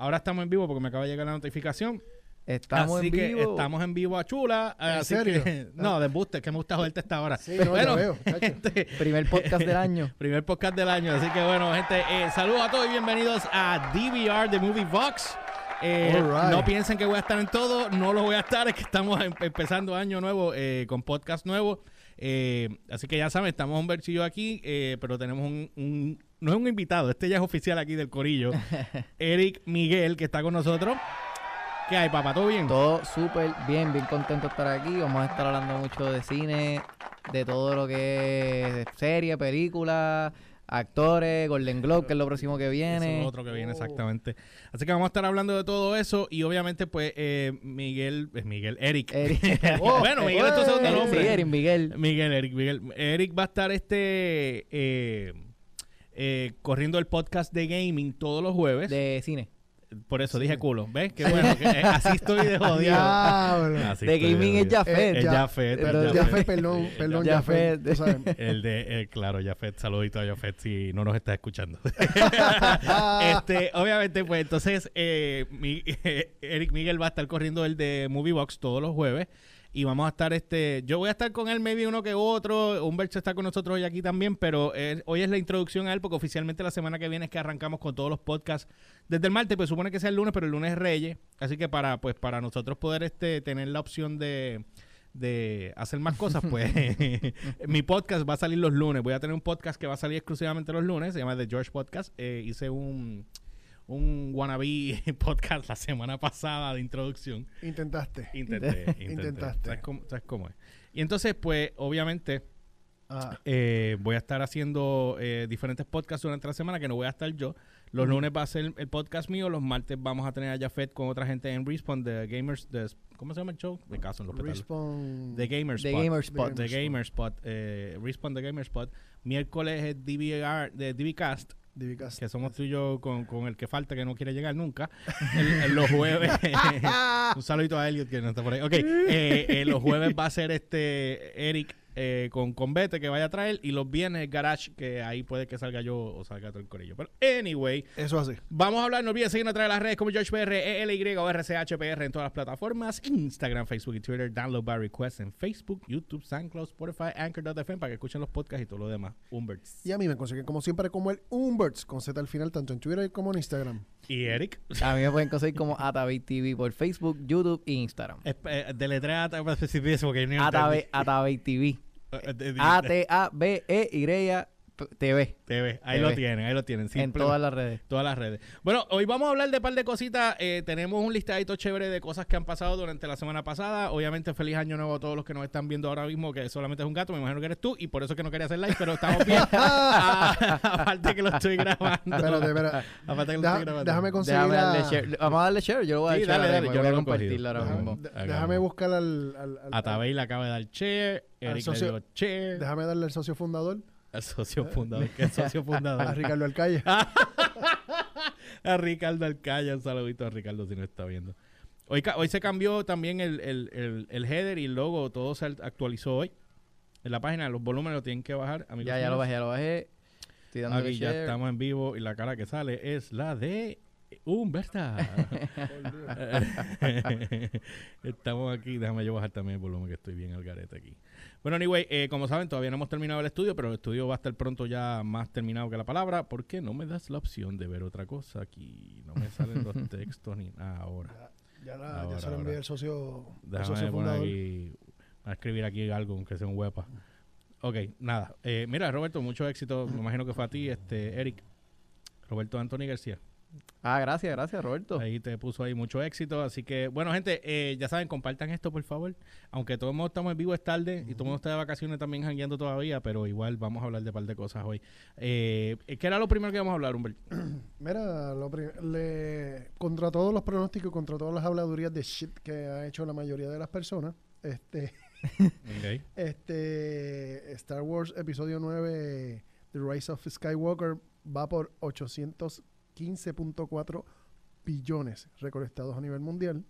Ahora estamos en vivo porque me acaba de llegar la notificación. Estamos así en que vivo. estamos en vivo a chula. ¿En así serio? que- no, de que me gusta joderte esta hora. Sí, ya veo, gente, Primer podcast del año. primer podcast del año. Así que bueno, gente, eh, saludos a todos y bienvenidos a DVR de Movie Vox. Eh, right. No piensen que voy a estar en todo, no lo voy a estar, es que estamos em- empezando año nuevo eh, con podcast nuevo. Así que ya saben, estamos un versillo aquí, pero tenemos un, un- no es un invitado, este ya es oficial aquí del Corillo, Eric Miguel, que está con nosotros. ¿Qué hay, papá? ¿Todo bien? Todo súper bien, bien contento de estar aquí. Vamos a estar hablando mucho de cine, de todo lo que es serie, película, actores, Golden Globe, que es lo próximo que Eso viene. es otro que viene Oh. exactamente. Así que vamos a estar hablando de todo eso y obviamente pues eh, Miguel, es Miguel, Eric. Eric. bueno, Miguel es tu segundo nombre. sí, Eric Miguel. Miguel, Eric, Miguel. Eric va a estar este eh, eh, corriendo el podcast de gaming todos los jueves. De cine. Por eso dije culo. ¿Ves? Qué bueno. que, eh, así estoy de jodido. Diablo. Así de estoy gaming es jodido. Jafet. El Jafet. el Jafet. perdón, perdón, sabes. El de, eh, claro, Jafet, saludito a Jafet si no nos está escuchando. este, obviamente, pues entonces eh, mi- Eric Miguel va a estar corriendo el de Movie Box todos los jueves. Y vamos a estar, este, yo voy a estar con él, maybe uno que otro. Humberto está con nosotros hoy aquí también, pero eh, hoy es la introducción a él, porque oficialmente la semana que viene es que arrancamos con todos los podcasts. Desde el martes, pues supone que sea el lunes, pero el lunes es Reyes. Así que para, pues, para nosotros poder este, tener la opción de, de hacer más cosas, pues mi podcast va a salir los lunes. Voy a tener un podcast que va a salir exclusivamente los lunes, se llama The George Podcast. Eh, hice un, un wannabe podcast la semana pasada de introducción. Intentaste. Intenté, intenté. Intentaste. ¿Sabes cómo, sabes cómo es? Y entonces, pues, obviamente, Ah, eh, voy a estar haciendo eh, diferentes podcasts durante la semana que no voy a estar yo. Los lunes va a ser el podcast mío, los martes vamos a tener a Jafet con otra gente en Respawn de Gamers, de, ¿cómo se llama el show? Me caso en los pétalos. Respawn. The Gamer The Spot. Gamer Spot. The Gamer Spot. Eh, Respawn The Gamer Spot. Miércoles es DVR, de DVCast, Divicast. que somos tú y yo con, con el que falta, que no quiere llegar nunca. El- el- los jueves. un saludito a Elliot, que no está por ahí. Ok, eh, eh, los jueves va a ser este Eric eh, con, con Bete, que vaya a traer. Y los viernes el Garage, que ahí puede que salga yo o salga todo el corillo. Pero, anyway. Eso así. Vamos a hablar, no olviden seguirnos a través de las redes como GeorgePR, ELY o RCHPR en todas las plataformas, Instagram, Facebook y Twitter, download by request en Facebook, YouTube, SoundCloud, Spotify, Anchor.fm para que escuchen los podcasts y todo lo demás. Umberts. Y a mí me consiguen como siempre como el Umberts con Z al final, tanto en Twitter como en Instagram. Y Eric, A mí me pueden conseguir como Atabey TV por Facebook, YouTube e Instagram. eh, deletrea para especificar porque yo no TV. Entendí. Eh, eh, A-T-A-B-E-Y TV. TV, ahí TV. lo tienen, ahí lo tienen. En todas las redes. todas las redes. Bueno, hoy vamos a hablar de un par de cositas. Eh, tenemos un listadito chévere de cosas que han pasado durante la semana pasada. Obviamente, feliz año nuevo a todos los que nos están viendo ahora mismo, que solamente es un gato. Me imagino que eres tú y por eso es que no quería hacer live, pero estamos bien. Ah, aparte que lo estoy grabando. Espérate, espérate. Aparte que lo Deja- estoy grabando. déjame conseguir Déjame darle share. Vamos a darle share. Yo lo voy a Sí, echar. dale, dale, yo Voy a compartirlo ahora mismo. Déjame buscar al, al, al- A Tabey le acaba de dar chair. Eric le dio chair. déjame darle al socio fundador, Al socio fundador. ¿Qué socio fundador? a Ricardo Alcalle. a Ricardo Alcaya. Un saludito a Ricardo si no está viendo. Hoy, hoy se cambió también el, el, el, el header y el logo. Todo se actualizó hoy. En la página, los volúmenes lo tienen que bajar. Ya, ya lo bajé, ya lo bajé. Estoy dándole Aquí ya share. estamos en vivo y la cara que sale es la de Humberta. estamos aquí. Déjame yo bajar también el volumen que estoy bien al garete aquí. Bueno, anyway, eh, como saben, todavía no hemos terminado el estudio, pero el estudio va a estar pronto ya más terminado que la palabra. ¿Por qué no me das la opción de ver otra cosa aquí? No me salen los textos ni nada ahora. Ya, la- Ahora, ya se lo envié al socio, Déjame socio poner aquí, a escribir aquí algo, aunque sea un huepa. Ok, nada. Eh, mira, Roberto, mucho éxito. Me imagino que fue a ti, este, Eric. Roberto Anthony García. Ah, gracias, gracias, Roberto. Ahí te puso ahí mucho éxito. Así que, bueno, gente, eh, ya saben, compartan esto, por favor. Aunque todos modos estamos en vivo, es tarde. Y todo el mundo está de vacaciones también jangueando todavía. Pero igual vamos a hablar de un par de cosas hoy. Eh, ¿Qué era lo primero que vamos a hablar, Humbert? Mira, lo le- contra todos los pronósticos, contra todas las habladurías de shit que ha hecho la mayoría de las personas, este, este Star Wars Episodio 9, The Rise of Skywalker, va por 815.4 billones recolectados a nivel mundial.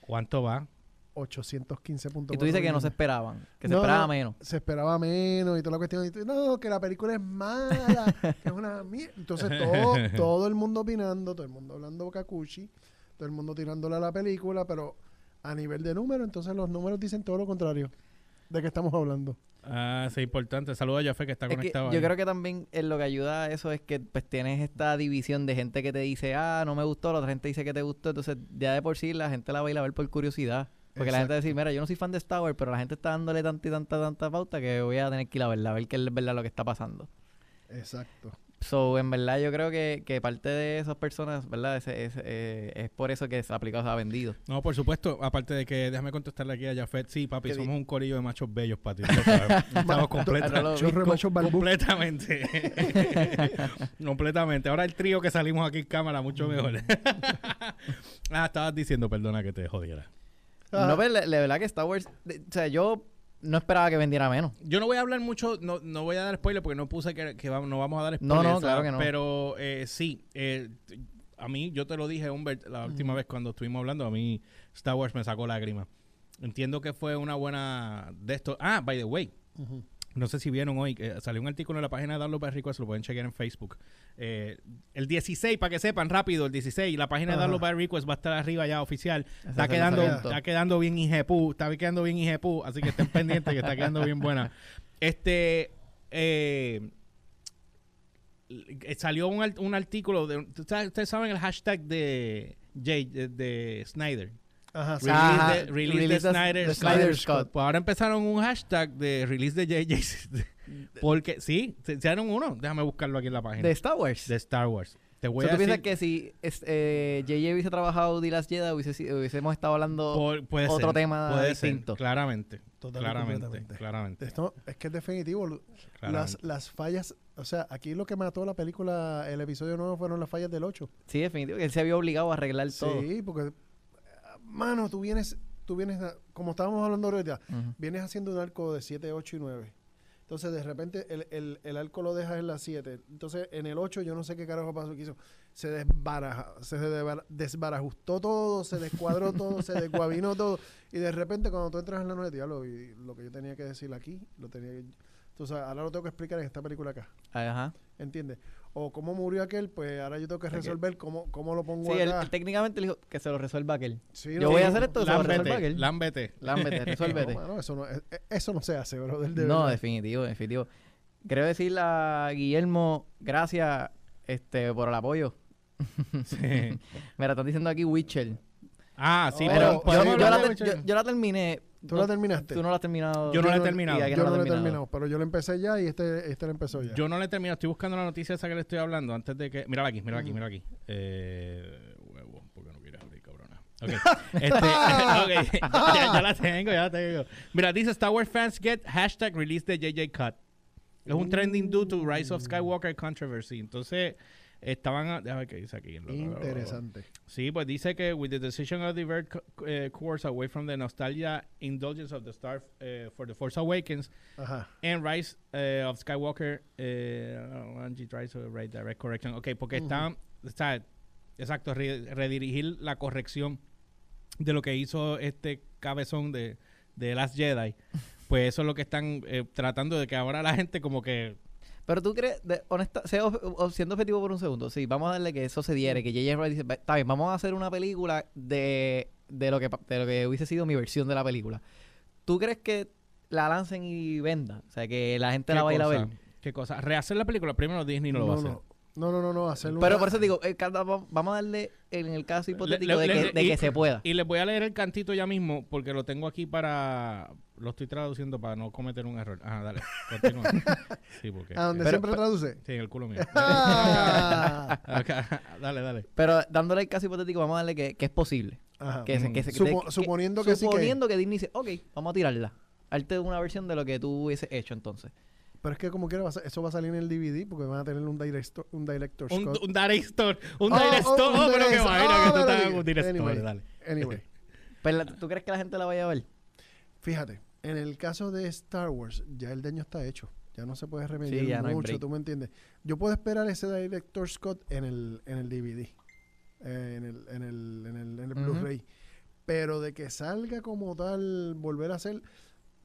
¿Cuánto va? 815 puntos. Y tú dices que no se esperaban, que se esperaba no. menos. se esperaba menos y toda la cuestión. Y tú, no, que la película es mala, que es una mierda. Entonces todo, todo el mundo opinando, todo el mundo hablando cacuchi, todo el mundo tirándole a la película, pero a nivel de número, entonces los números dicen todo lo contrario. ¿De qué estamos hablando? Ah, sí, importante. Saludos a Jaffe que está Es que conectado. yo ahí. creo que también eh, lo que ayuda a eso es que pues tienes esta división de gente que te dice, ah, no me gustó, la otra gente dice que te gustó, entonces ya de por sí la gente la va a ir a ver por curiosidad. Porque la gente va a decir, mira, yo no soy fan de Star Wars, pero la gente está dándole tanta y tanta, tanta pauta que voy a tener que ir a verla, a ver qué es verdad lo que está pasando. Exacto. So, en verdad, yo creo que, que parte de esas personas, ¿verdad? Ese- ese, eh, es por eso que se ha aplicado, se ha vendido. No, por supuesto. Aparte de que, déjame contestarle aquí a Jafet. Sí, papi, ¿Qué somos un corillo de machos bellos, sabes. Estamos completa- Lo vi Chorro de com- machos balbú. completamente. completamente. Ahora el trío que salimos aquí en cámara, mucho mejor. ah, estabas diciendo, perdona que te jodiera. Ah, No, pero la, la verdad que Star Wars, de- o sea, yo no esperaba que vendiera menos. Yo no voy a hablar mucho, no, no voy a dar spoiler porque no puse que, que vamos- no vamos a dar No, spoilers. no, claro que no. Pero eh, sí, eh, a mí, yo te lo dije, Humbert, la última vez cuando estuvimos hablando, a mí Star Wars me sacó lágrimas. Entiendo que fue una buena de esto. Ah, by the way. No sé si vieron hoy, que salió un artículo en la página de Download by Request, lo pueden chequear en Facebook. Eh, el 16, para que sepan rápido, el 16, la página de. Download by Request va a estar arriba ya oficial. Ese Está quedando, está quedando bien IGPU, está quedando bien IGPU, así que estén pendientes que está quedando bien buena. Este, eh, eh, salió un, un artículo, de, ¿tú sabes- ustedes saben el hashtag de Jay, de, de Snyder. Ajá. Release Ajá, de- release de release the- Snyder the. Snyder Scott. Pues ahora empezaron un hashtag de release de JJ. Porque, sí, se hicieron uno. Déjame buscarlo aquí en la página. De De, Star Wars. Star Wars. Te O voy sea, a ¿Tú piensas que si es- eh, JJ hubiese trabajado The Last Jedi, hubiese, hubiésemos estado hablando por- puede otro ser, tema puede ser, distinto? claramente. Y claramente. completamente. Claramente. Esto es que es definitivo. claramente. Las, las fallas, o sea, aquí lo que mató la película, el episodio nuevo, fueron las fallas del 8. Sí, definitivo. Él se había obligado a arreglar todo. Sí, porque, mano, tú vienes, tú vienes, como estábamos hablando ahorita, Ujú. vienes haciendo un arco de 7, 8 y 9. Entonces, de repente, el, el, el arco lo dejas en la 7. Entonces, en el 8, yo no sé qué carajo pasó que hizo. Se desbaraja, se desbara- desbarajustó todo, se descuadró todo, se desguabinó todo. Y de repente, cuando tú entras en la 9, diablo, y lo que yo tenía que decir aquí, lo tenía que... Entonces, ahora lo tengo que explicar en esta película acá. Ajá. ¿Entiendes? O cómo murió aquel, pues ahora yo tengo que resolver cómo, cómo lo pongo Sí, él, acá. él técnicamente le dijo que se lo resuelva aquel. Sí, yo no, voy a hacer esto, se lo resuelva Lámbete, aquel. lámbete. Lámbete, resuélvete. No, mano, eso, no, eh, eh, eso no se hace, bro. Del No, definitivo, definitivo. Quiero decirle a Guillermo, gracias este, por el apoyo. Sí. Mira, están diciendo aquí Witcher. Ah, sí, Oh, pero yo, podemos yo hablar la de te- Witcher? yo- yo la terminé. ¿Tú No, la terminaste? Tú no la has terminado. Yo no la he terminado. Yo no la he terminado. terminado, pero yo lo empecé ya y este, este lo empezó ya. Yo no le he terminado. Estoy buscando la noticia esa que le estoy hablando antes de que. Mírala aquí, mírala aquí, mírala aquí. Eh, huevo, porque no quieres abrir, cabrona. Ok. Este, ok. ya, ya la tengo, ya la tengo. Mira, dice Star Wars fans get hashtag release the JJ cut. Es un trending due to Rise of Skywalker controversy. Entonces, estaban. a- Déjame qué dice aquí. Interesante. Sí, pues dice que with the decision of divert co- eh, course away from the nostalgia indulgence of the Star eh, for the Force Awakens Ajá. and Rise eh, of Skywalker, Angie tries to write direct correction. Ok, porque están, está, exacto, re- redirigir la corrección de lo que hizo este cabezón de, de Last Jedi. Pues eso es lo que están eh, tratando de que ahora la gente como que Pero tú crees, de, honesta, siendo objetivo por un segundo, sí, vamos a darle que eso se diere, que J.J. Abrams dice, "Va- está bien, vamos a hacer una película de, de, lo que, de lo que hubiese sido mi versión de la película. ¿Tú crees que la lancen y venda? O sea, que la gente la va a ver. cosa? ¿Qué cosa? Rehacer la película. Primero Disney no lo va a hacer. no. No, no, no, no, hacerlo Pero una- por eso digo, eh, vamos a darle en el caso hipotético le- de, le- que, de y- que se pueda. Y les voy a leer el cantito ya mismo porque lo tengo aquí para... Lo estoy traduciendo para no cometer un error. Ajá, dale. Continúa. Sí, porque... ¿A donde Pero- siempre traduce? Sí, en el culo mío. Ah. Acá, dale, dale. Pero dándole el caso hipotético, vamos a darle que, que es posible. Ajá. Que se- que se- Supo- que- suponiendo que sí que- Suponiendo que Disney dice, ok, vamos a tirarla. Arte una versión de lo que tú hubiese hecho entonces. Pero es que como quiera, eso va a salir en el DVD porque van a tener un director, un director Un, un director. Un Oh, director. oh, un Oh, pero que director. vaina Oh, que tú pero estás un director. Anyway. Dale. Anyway, Pero, ¿tú crees que la gente la vaya a ver? fíjate, en el caso de Star Wars, ya el daño está hecho. Ya no se puede remediar Sí, ya mucho, tú me entiendes. Yo puedo esperar ese director Scott en el, en el DVD, eh, en el, en el, en el, en el. Blu-ray. Pero de que salga como tal, volver a hacer,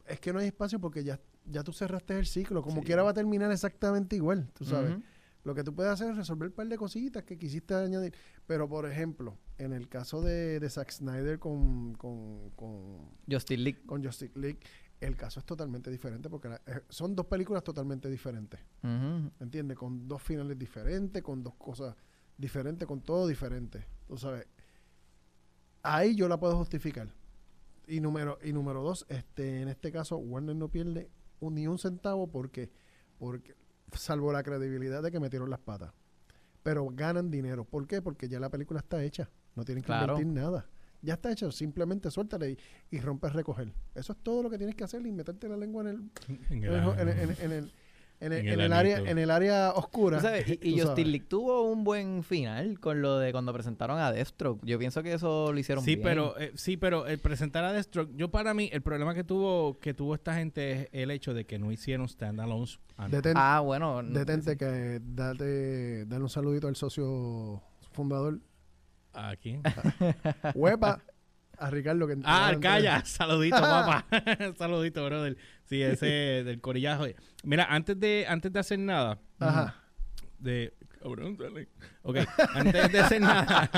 es que no hay espacio porque ya, ya tú cerraste el ciclo. Como Sí. quiera va a terminar exactamente igual, tú sabes. Lo que tú puedes hacer es resolver un par de cositas que quisiste añadir. Pero, por ejemplo, en el caso de, de Zack Snyder con, con, con, Justice League. con Justice League, el caso es totalmente diferente porque la- eh, son dos películas totalmente diferentes. Ujú. ¿Entiendes? Con dos finales diferentes, con dos cosas diferentes, con todo diferente. Tú sabes. Ahí yo la puedo justificar. Y número, y número dos, este, en este caso, Warner no pierde un- ni un centavo porque, porque, salvo la credibilidad de que metieron las patas. Pero ganan dinero. ¿Por qué? Porque ya la película está hecha. No tienen que Claro. invertir nada. Ya está hecho. Simplemente suéltale y, y rompes recoger. Eso es todo lo que tienes que hacer y meterte la lengua en el, En el- el, en el- en el- en el- en el- En en el el área, en el área oscura. Tú sabes, y, y tú Justice sabes. League tuvo un buen final con lo de cuando presentaron a Deathstroke. Yo pienso que eso lo hicieron Sí, bien. pero eh, sí, pero el presentar a Deathstroke, yo para mí el problema que tuvo que tuvo esta gente es el hecho de que no hicieron standalones. antes. Detente, Ah, bueno. no- detente que date, dale un saludito al socio fundador. ¿A quién? Huepa, a Ricardo que Ah, calla, saludito, papá. saludito, brother. Sí, ese del corillajo. Mira, antes de antes de hacer nada, Ajá. de cabrón, dale. Ok, antes de hacer nada,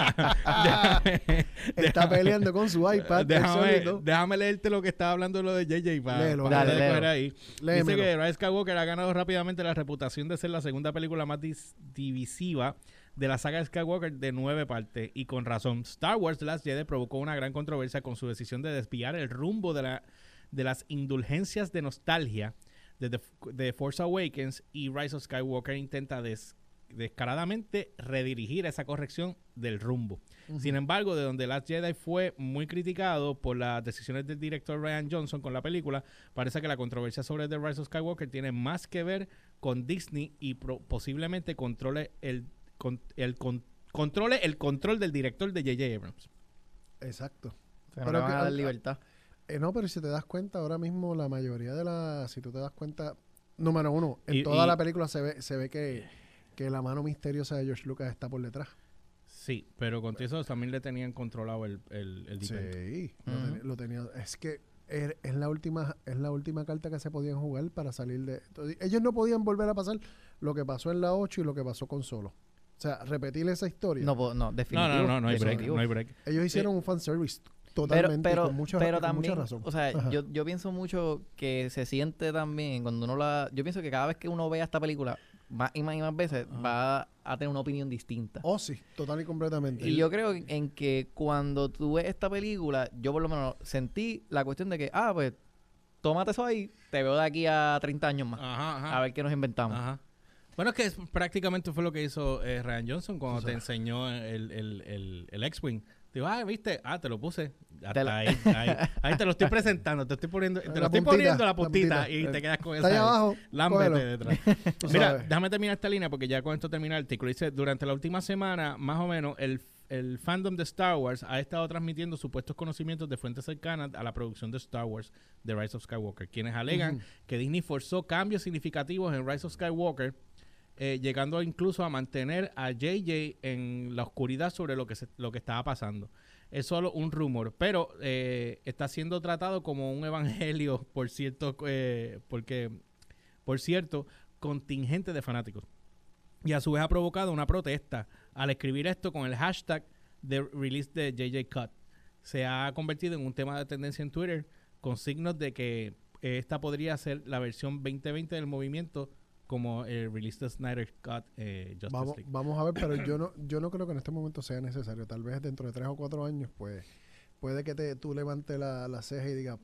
déjame, Está peleando con su iPad. déjame, déjame leerte lo que estaba hablando lo de JJ para, Léelo, para dale, léelo. ahí. Léemelo. Dice que Rise Skywalker ha ganado rápidamente la reputación de ser la segunda película más divisiva de la saga Skywalker de nueve partes y con razón. Star Wars The Last Jedi provocó una gran controversia con su decisión de desviar el rumbo de, la, de las indulgencias de nostalgia de The, de Force Awakens y Rise of Skywalker intenta des- descaradamente redirigir esa corrección del rumbo. Sin embargo, de donde Last Jedi fue muy criticado por las decisiones del director Ryan Johnson con la película, parece que la controversia sobre The Rise of Skywalker tiene más que ver con Disney y pro- posiblemente controle el, con- el con- controle el control del director de J.J. Abrams. Exacto. Se Pero que- a dar libertad. Eh, no, pero si te das cuenta, ahora mismo la mayoría de las, si tú te das cuenta, número uno, en Y- toda y- la película se ve, se ve que, que la mano misteriosa de George Lucas está por detrás. Sí, pero con eso también le tenían controlado el, el, el. Sí, lo, teni- lo tenía. Es que er- es la última es la última carta que se podían jugar para salir de. entonces, ellos no podían volver a pasar lo que pasó en la 8 y lo que pasó con Solo. O sea, repetir esa historia. No, no, No, definitivo. no, no, no hay break, definitivo. no hay break. Ellos hicieron un fanservice totalmente pero, con mucha, pero con mucha también, razón. o sea, Ajá. yo, yo pienso mucho que se siente también cuando uno la... Yo pienso que cada vez que uno vea esta película, más y más y más veces, Ajá. va a tener una opinión distinta. Oh, sí, total y completamente. Y yo creo en que cuando tú ves esta película, yo por lo menos sentí la cuestión de que, ah, pues, tómate eso ahí, te veo de aquí a 30 años más. Ajá, ajá. A ver qué nos inventamos. Ajá. Bueno, es que es- prácticamente fue lo que hizo eh, Ryan Johnson cuando te enseñó el, el, el, el X-Wing. Digo, ah, viste, ah, te lo puse. Hasta la- ahí, ahí, ahí te lo estoy presentando, te estoy poniendo, te La lo estoy poniendo la la puntita, y te quedas con Está esa. ahí ahí. abajo. Lámbete detrás. Mira, sabes. déjame terminar esta línea porque ya con esto termina el artículo. Dice, durante la última semana, más o menos, el, el fandom de Star Wars ha estado transmitiendo supuestos conocimientos de fuentes cercanas a la producción de Star Wars, The Rise of Skywalker, quienes alegan que Disney forzó cambios significativos en Rise of Skywalker, eh, llegando incluso a mantener a JJ en la oscuridad sobre lo que, se- lo que estaba pasando. Es solo un rumor, pero eh, está siendo tratado como un evangelio por cierto, eh, porque, por cierto, contingente de fanáticos. Y a su vez ha provocado una protesta al escribir esto con el hashtag de release de JJ Cut. Se ha convertido en un tema de tendencia en Twitter con signos de que eh, esta podría ser la versión 2020 del movimiento como el release de Snyder Cut eh, Justice Vamos, League. vamos a ver, pero yo no, yo no creo que en este momento sea necesario. Tal vez dentro de tres o cuatro años, pues, puede que te, tú levantes la, la ceja y digas,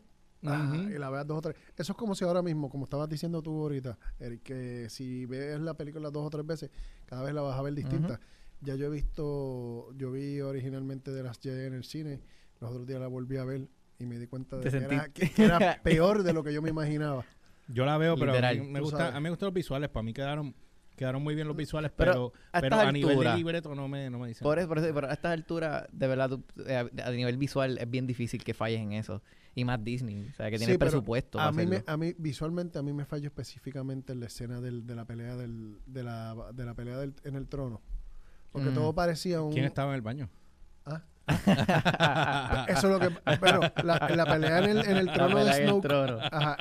ah, y la veas dos o tres. Eso es como si ahora mismo, como estabas diciendo tú ahorita, Eric, que si ves la película dos o tres veces, cada vez la vas a ver distinta. Ya yo he visto, yo vi originalmente de las Jedi en el cine, los otros días la volví a ver y me di cuenta de Te que sentí- era, que- que era peor de lo que yo me imaginaba. Yo la veo, pero a mí me gusta, a mí me gustan los visuales. Para mí quedaron, quedaron muy bien los visuales, Pero pero, a pero estas a nivel de libreto no me, no me dicen. Por eso, por eso, pero a estas alturas, de verdad, tú- eh, a, a nivel visual es bien difícil que falles en eso. Y más Disney, o sea, que tiene Sí, pero presupuesto. A mí, me, a mí, visualmente, a mí me falló específicamente en la escena del, de la pelea del, de la, de la pelea del, en el trono. Porque Mm. todo parecía un... ¿Quién estaba en el baño? Ah. Eso es lo que. Bueno, la, la pelea en el, en el trono de Snoke. trono. Ajá,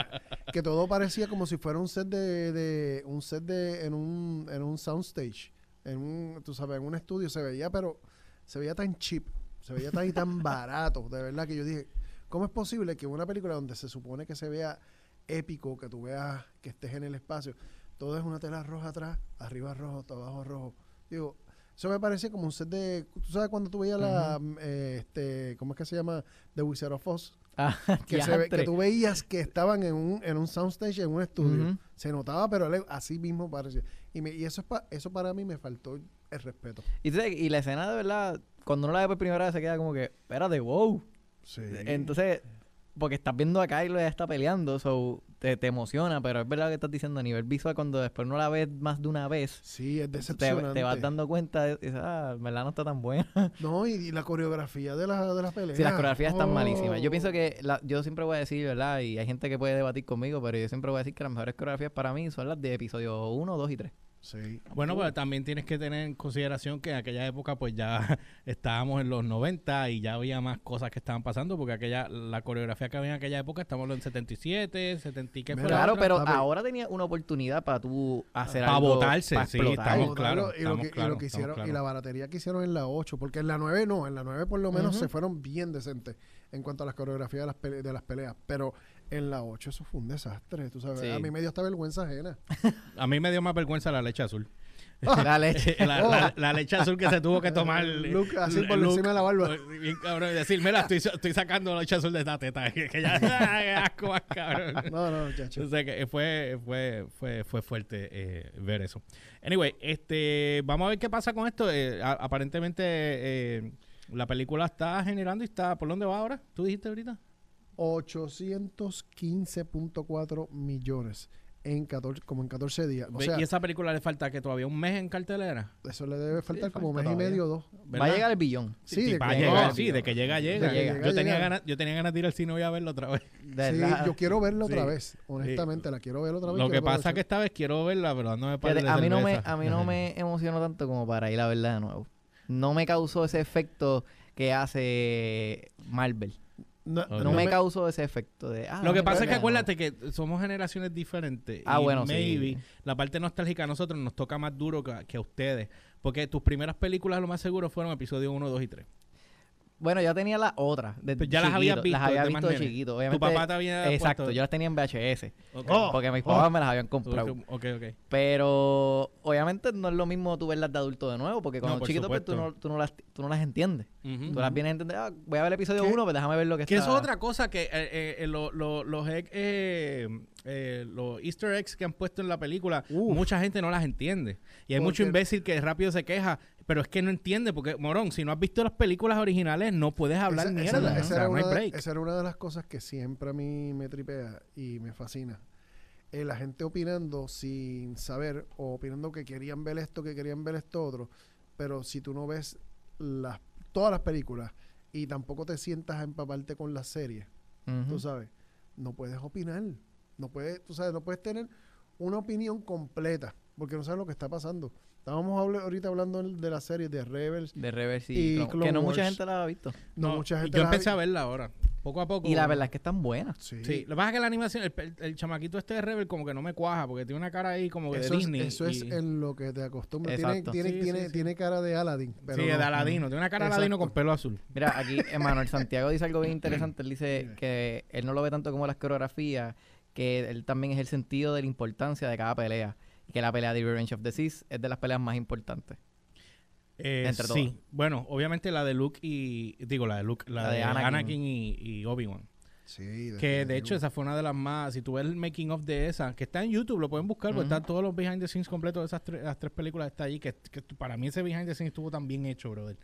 que todo parecía como si fuera un set de, de- un set de en un en un soundstage, en un tú sabes, en un estudio se veía, pero se veía tan cheap, se veía tan y tan barato, de verdad que yo dije, ¿cómo es posible que una película donde se supone que se vea épico, que tú veas que estés en el espacio, todo es una tela roja atrás, arriba rojo, abajo rojo. Digo, eso me parecía como un set de, tú sabes cuando tú veías la eh, este, ¿cómo es que se llama? The Wizard of Oz Ah, que, se ve- que diantre. tú veías que estaban en un, en un soundstage, en un estudio. Se notaba, pero así mismo parecía. Y, me- y eso, es pa- eso para mí me faltó el respeto. Y, y la escena de verdad, cuando uno la ve por primera vez se queda como que, espérate, wow. Sí. Entonces, porque estás viendo a Kylo ya está peleando, so te, te emociona, pero es verdad que estás diciendo a nivel visual, cuando después no la ves más de una vez, sí, es te, decepcionante. te vas dando cuenta de, ah, en verdad no está tan buena. No, y, y la coreografía de la, de las peleas. Sí, las coreografías están Oh. malísimas. Yo pienso que, la- yo siempre voy a decir, ¿verdad? Y hay gente que puede debatir conmigo, pero yo siempre voy a decir que las mejores coreografías para mí son las de episodio 1, 2 y 3. Sí. Bueno, pues también tienes que tener en consideración que en aquella época pues ya estábamos en los 90 y ya había más cosas que estaban pasando porque aquella la coreografía que había en aquella época estamos en 77, 70 y qué fue Claro, pero papi. ahora tenía una oportunidad para tú hacer Pa' algo. botarse, pa' sí, estamos claros, y lo estamos que, y la baratería que hicieron en la 8, porque en la 9 no, en la 9 por lo menos se fueron bien decentes en cuanto a las coreografías de las, pele- de las peleas, pero en la 8 eso fue un desastre, tú sabes, Sí. a mí me dio hasta vergüenza ajena. A mí me dio más vergüenza la leche azul. La leche. la, la- la leche azul que se tuvo que tomar. Luke, así por Luke, encima de la barba. Bien cabrón. Y decir, mira, estoy, estoy sacando la leche azul de esta teta. Que, que ya, qué asco más cabrón. No, no, chacho. O sea que fue, fue, fue, fue fuerte eh, ver eso. Anyway, este, vamos a ver qué pasa con esto. Eh, a- aparentemente eh, la película está generando y está... ¿Por dónde va ahora? ¿Tú dijiste ahorita? 815.4 millones en 14, como en 14 días. O Ve- sea, y esa película le falta que todavía un mes en cartelera. eso le debe faltar Sí, como un mes y medio o dos. Va a llegar el billón. Sí, Sí, de va a que- llegar, no, sí, de que llega, llega. llega, yo, llega. tenía ganas, yo tenía ganas de ir al cine hoy a verlo otra vez. De Sí, yo quiero verlo otra vez. Honestamente, la quiero ver otra vez. Lo que pasa aprovechar. que esta vez quiero verla, pero no me parece a mí no me, a mí no me emocionó tanto como para ir a verla de nuevo. No me causó ese efecto que hace Marvel. No. No, me, causó ese efecto de. ah, Lo que pasa es que acuérdate que somos generaciones diferentes. Ah, y bueno, sí. maybe la parte nostálgica a nosotros nos toca más duro que, que a ustedes. Porque tus primeras películas, lo más seguro, fueron episodios 1, 2 y 3. Bueno, yo tenía las otras. Pues ya las chiquito, visto Las había visto de chiquito. Tu Obviamente, papá te había Exacto, puesto- yo las tenía en VHS. Ok. Oh. Porque mis papás me las habían comprado. Ok, ok. Pero obviamente no es lo mismo tú verlas de adulto de nuevo, porque cuando por chiquito pues, tú, no, tú, no las, tú no las entiendes. Tú las vienes a entender, ah, voy a ver el episodio ¿Qué? 1, pues déjame ver lo que Que está. eso es otra cosa que eh, eh, eh, lo- lo- los, eh, eh, los easter eggs que han puesto en la película, mucha gente no las entiende. Y hay Porque- mucho imbécil que rápido se queja, pero es que no entiende, porque, morón, si no has visto las películas originales, no puedes hablar esa, mierda. esa- o esa sea, era no hay una de, break. esa era una de las cosas que siempre a mí me tripea y me fascina. Eh, la gente opinando sin saber o opinando que querían ver esto, que querían ver esto otro. Pero si tú no ves las, todas las películas y tampoco te sientas a empaparte con las series, Ujú. tú sabes, no puedes opinar. No puedes, tú sabes, no puedes tener una opinión completa porque no sabes lo que está pasando. Estábamos habl- ahorita hablando de la serie de Rebels. De Reverse Y y, Clone- Clone que no mucha gente la ha visto. No, mucha gente Yo la empecé a verla ahora, poco a poco. Y la verdad es que están buenas. Sí. Sí, lo que pasa es que la animación, el, el- el chamaquito este de Rebel como que no me cuaja, porque tiene una cara ahí como que Eso, de es, Disney. eso es en lo que te acostumbras. Tiene, tiene, Sí, tiene, sí, sí. tiene cara de Aladdin. Pero sí, no. de Aladino, tiene una cara de Aladino con pelo azul. Mira, aquí Emanuel Santiago dice algo bien interesante. Él dice que él no lo ve tanto como las coreografías, que él también es el sentido de la importancia de cada pelea. Que la pelea de Revenge of the Sith es de las peleas más importantes. Eh, Entre sí, todas. bueno, obviamente la de Luke y... Digo, la de Luke, la, La de, de Anakin, Anakin. y, y Obi-Wan. Sí, Que de hecho esa fue una de las más... Si tú ves el making of de esa, que está en YouTube, lo pueden buscar, porque están todos los behind the scenes completos de esas tres, las tres películas, está ahí, que, que para mí ese behind the scenes estuvo tan bien hecho, brother.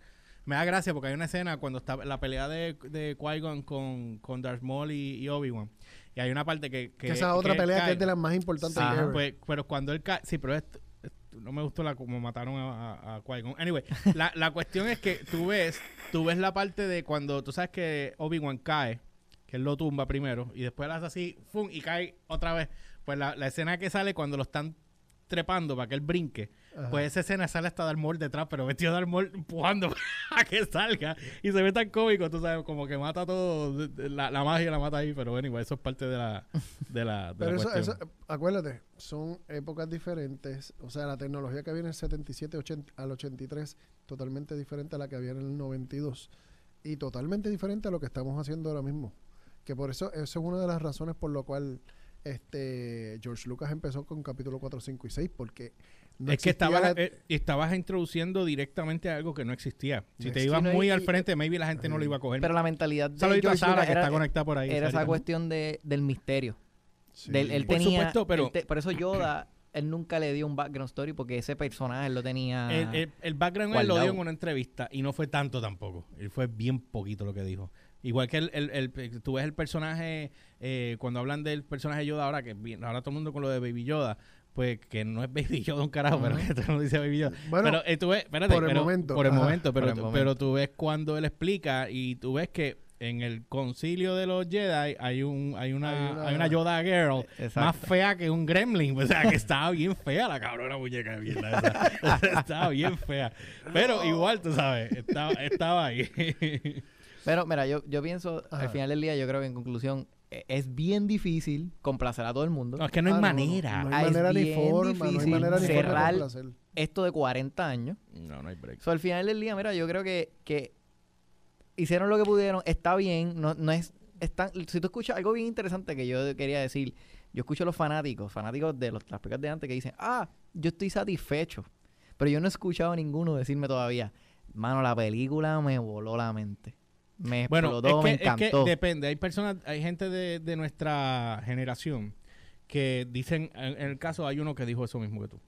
Me da gracia porque hay una escena cuando está la pelea de, de Qui-Gon con, con Darth Maul y, y Obi-Wan. Y hay una parte que... Que esa otra pelea que es de las más importantes ever. pues, pero cuando él cae, sí, pero esto- esto- no me gustó la como mataron a, a. Anyway, la, la cuestión es que tú ves, tú ves la parte de cuando tú sabes que Obi-Wan cae, que él lo tumba primero, y después él hace así, ¡fum! y cae otra vez. Pues la, la escena que sale cuando lo están trepando para que él brinque, Ajá. pues esa escena sale hasta Darth Maul detrás, pero vestido de Darth Maul empujando a que salga. Y se ve tan cómico, tú sabes, como que mata todo, la, la magia la mata ahí, pero bueno, igual eso es parte de la, de la, de Pero la eso, cuestión. eso, acuérdate, son épocas diferentes. O sea, la tecnología que había en el 77 80 al 83, totalmente diferente a la que había en el 92. Y totalmente diferente a lo que estamos haciendo ahora mismo. Que por eso, eso es una de las razones por lo cual este George Lucas empezó con capítulo 4, 5 y 6, porque no es que estabas, la- eh, estabas introduciendo directamente algo que no existía. Si No te ibas muy y- al y- frente, maybe la gente no lo iba a coger. Pero la mentalidad de Saludito a George Sara, Lucas que era, está conectada por ahí. era esa cuestión de, del misterio. Sí. Del- él Por tenía, supuesto, pero- él te- por eso Yoda, él nunca le dio un background story porque ese personaje lo tenía... El, el- el background él lo dio en una entrevista y no fue tanto tampoco. Él fue bien poquito lo que dijo. Igual que el, el- el- tú ves el personaje, eh, cuando hablan del personaje Yoda ahora, que ahora todo el mundo con lo de Baby Yoda, pues que no es Baby Yoda un carajo, pero que todo el mundo dice Baby Yoda. Bueno, pero eh, tú ves, espérate, por el pero- momento, Por el ajá, momento, pero, el momento. pero tú ves cuando él explica y tú ves que en el concilio de los Jedi hay un hay una, Hay una- hay una Yoda girl Exacto. más fea que un gremlin. O sea, que estaba bien fea la cabrona muñeca de mierda esa. estaba bien fea. Pero igual, tú sabes, estaba, estaba ahí. Pero mira, yo, yo pienso, Ajá. al final del día, yo creo que en conclusión, e- es bien difícil complacer a todo el mundo. no, es que no hay Ah, manera. No, Ah, hay es manera ni forma, no hay manera ni forma de cerrar- complacer. Esto de 40 años. No, no hay break. So, al final del día, mira, yo creo que, que hicieron lo que pudieron, está bien, no, no es, están, si tú escuchas algo bien interesante que yo quería decir, yo escucho a los fanáticos, fanáticos de los, las de antes que dicen, ah, yo estoy satisfecho, pero yo no he escuchado a ninguno decirme todavía, mano, la película me voló la mente, me Bueno, es, me que, es que depende. Hay personas, hay gente de, de nuestra generación que dicen, en, en el caso hay uno que dijo eso mismo que tú,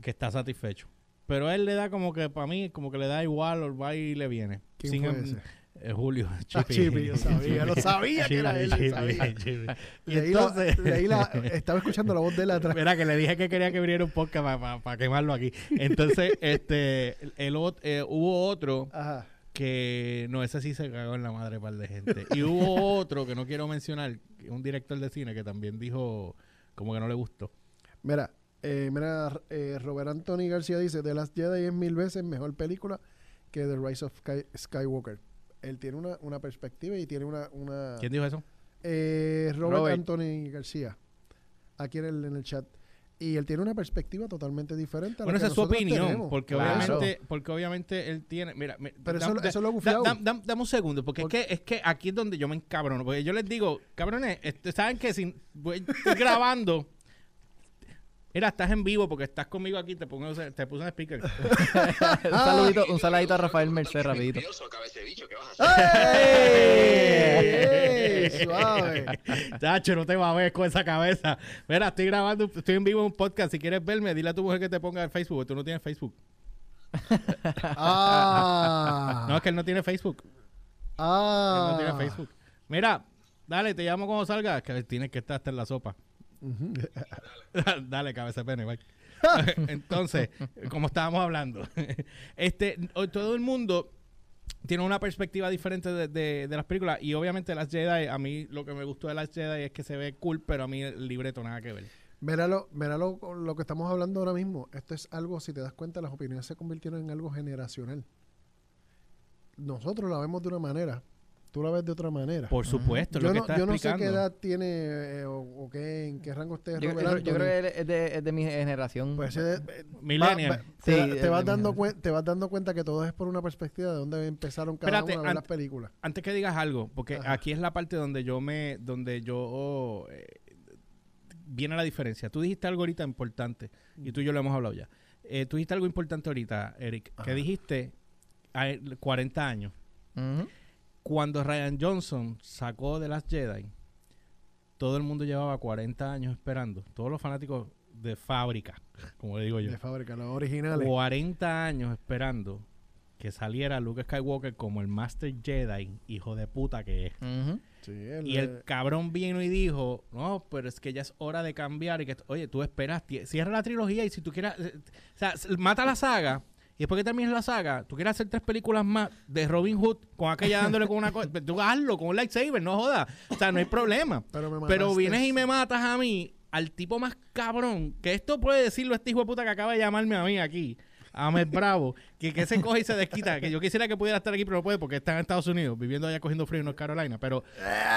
que está satisfecho. Pero a él le da como que, para mí, como que le da igual, o va y le viene. ¿Quién Sin fue em- ese? eh, Julio. Ah, Chipi. Chipi, yo sabía, lo sabía que era él, sabía. Chipi. Y Leí la- entonces, leí la- estaba escuchando la voz de él atrás. Mira, que le dije que quería que abriera un podcast para quemarlo aquí. Entonces, este, el, ot- eh, hubo otro Ajá. Que no, ese sí se cagó en la madre par de gente. Y hubo otro que no quiero mencionar, un director de cine que también dijo como que no le gustó. Mira, eh, mira eh, Robert Anthony García dice, The Last Jedi es mil veces mejor película que The Rise of Sky- Skywalker. Él tiene una, una perspectiva y tiene una... una ¿Quién dijo eso? Eh, Robert, Robert. Anthony García, aquí en el, en el chat. Y él tiene una perspectiva totalmente diferente a Bueno, la esa que es su opinión, tenemos. porque Claro. obviamente, porque obviamente él tiene, mira, me- Pero da- eso, da- eso lo ha da- gufiado. da- da- dame un segundo, porque Porque- es que es que aquí es donde yo me encabrono, porque yo les digo, cabrones, este, saben que si voy- estoy grabando Mira, estás en vivo porque estás conmigo aquí, te pongo te puse un speaker. un saludito, un saludito a Rafael Merced rapidito. ¿qué vas a hacer? Suave. Tacho, no te va a ver con esa cabeza. Mira, estoy grabando, estoy en vivo en un podcast. Si quieres verme, dile a tu mujer que te ponga el Facebook, porque tú no tienes Facebook. Ah. No, es que él no tiene Facebook. Él ah. no tiene Facebook. Mira, dale, te llamo cuando salga. Que tienes que estar hasta en la sopa. Dale, cabeza pene, bye. Entonces, como estábamos hablando, este, o- todo el mundo tiene una perspectiva diferente de, de- las películas y obviamente las Jedi, a mí lo que me gustó de las Jedi es que se ve cool, pero a mí el libreto nada que ver. Míralo, míralo lo que estamos hablando ahora mismo. Esto es algo, si te das cuenta, las opiniones se convirtieron en algo generacional. Nosotros la vemos de una manera, tú la ves de otra manera. Por supuesto, lo yo que no, yo no sé qué edad tiene eh, o, o qué, en qué rango esté Yo, Robert yo- yo Anthony. creo que él es de, es de mi generación. Pues, eh, eh, Millennial. va- va- Sí, te, es de vas dando cuen- te vas dando cuenta que todo es por una perspectiva de dónde empezaron cada Espérate, a ver an- las películas. Antes que digas algo, porque Ajá. aquí es la parte donde yo me, donde yo eh, viene la diferencia. Tú dijiste algo ahorita importante y tú y yo lo hemos hablado ya. Eh, tú dijiste algo importante ahorita, Eric, Ajá. que dijiste hay 40 años. Ujú. Cuando Ryan Johnson sacó de las Jedi, todo el mundo llevaba 40 años esperando. Todos los fanáticos de fábrica, como le digo yo. De fábrica, los originales. 40 años esperando que saliera Luke Skywalker como el Master Jedi, hijo de puta que es. Ujú. Sí, el, Y el cabrón vino y dijo, no, pero es que ya es hora de cambiar y que, oye, tú esperas, cierra la trilogía y si tú quieras, eh, o sea, mata la saga y después que termines la saga, tú quieres hacer tres películas más de Robin Hood con aquella dándole con una cosa, tú hazlo con un lightsaber, no jodas, o sea, no hay problema. pero me Pero mataste. vienes y me matas a mí al tipo más cabrón, que esto puede decirlo este hijo de puta que acaba de llamarme a mí aquí, Ahmed Bravo, que, que se coge y se desquita, que yo quisiera que pudiera estar aquí, pero no puede porque está en Estados Unidos, viviendo allá cogiendo frío en North Carolina, pero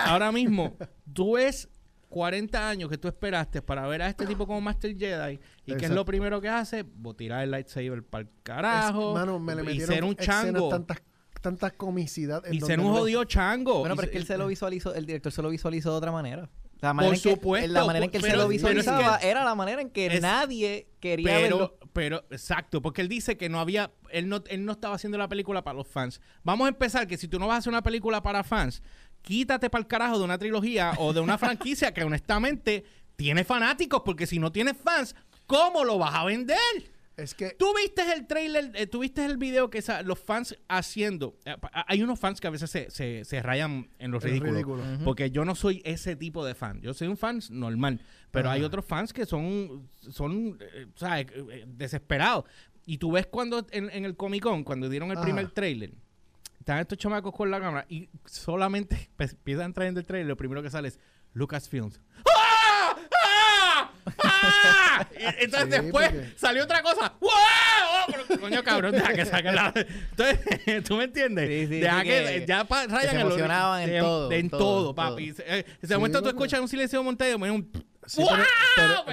ahora mismo tú ves 40 años que tú esperaste para ver a este tipo como Master Jedi y que es Exacto. lo primero que hace, Vos tirar el lightsaber para el carajo Es- mano, me le y ser un chango Tantas, tantas comicidad. en y donde ser un jodido chango. Bueno, Y pero es que él se lo visualizó, el director se lo visualizó de otra manera. La manera Por en que- supuesto, La manera en que él se lo es que- visualizaba era la manera en que es- nadie quería verlo. Pero, pero, exacto, porque él dice que no había, él no, él no estaba haciendo la película para los fans. Vamos a empezar que si tú no vas a hacer una película para fans, quítate para el carajo de una trilogía o de una franquicia que honestamente tiene fanáticos, porque si no tienes fans, ¿cómo lo vas a vender? Es que Tú viste el trailer, eh, tú viste el video que los fans haciendo. eh, Hay unos fans que a veces se, se, se rayan en los ridículos. ridículo. Porque yo no soy ese tipo de fan. Yo soy un fan normal. Pero hay Ajá. otros fans que son, son eh, ¿sabes? Desesperados. Y tú ves cuando en, en el Comic Con, cuando dieron el primer trailer, están estos chamacos con la cámara y solamente pe- empiezan a entrar en el trailer. Lo primero que sale es Lucasfilms. ¡Ah! ¡Ah! ¡Ah! Y entonces Sí, después porque- salió otra cosa. ¡Wow! Oh, pero, coño, cabrón, deja que saquen la. Entonces, ¿tú me entiendes? Sí, sí, deja que, ya pa- rayan se en lo- emocionaban en de- todo, en en todo, todo, papi. todo. Eh, Ese Sí, momento tú escuchas un silencio monteo, un. Sí,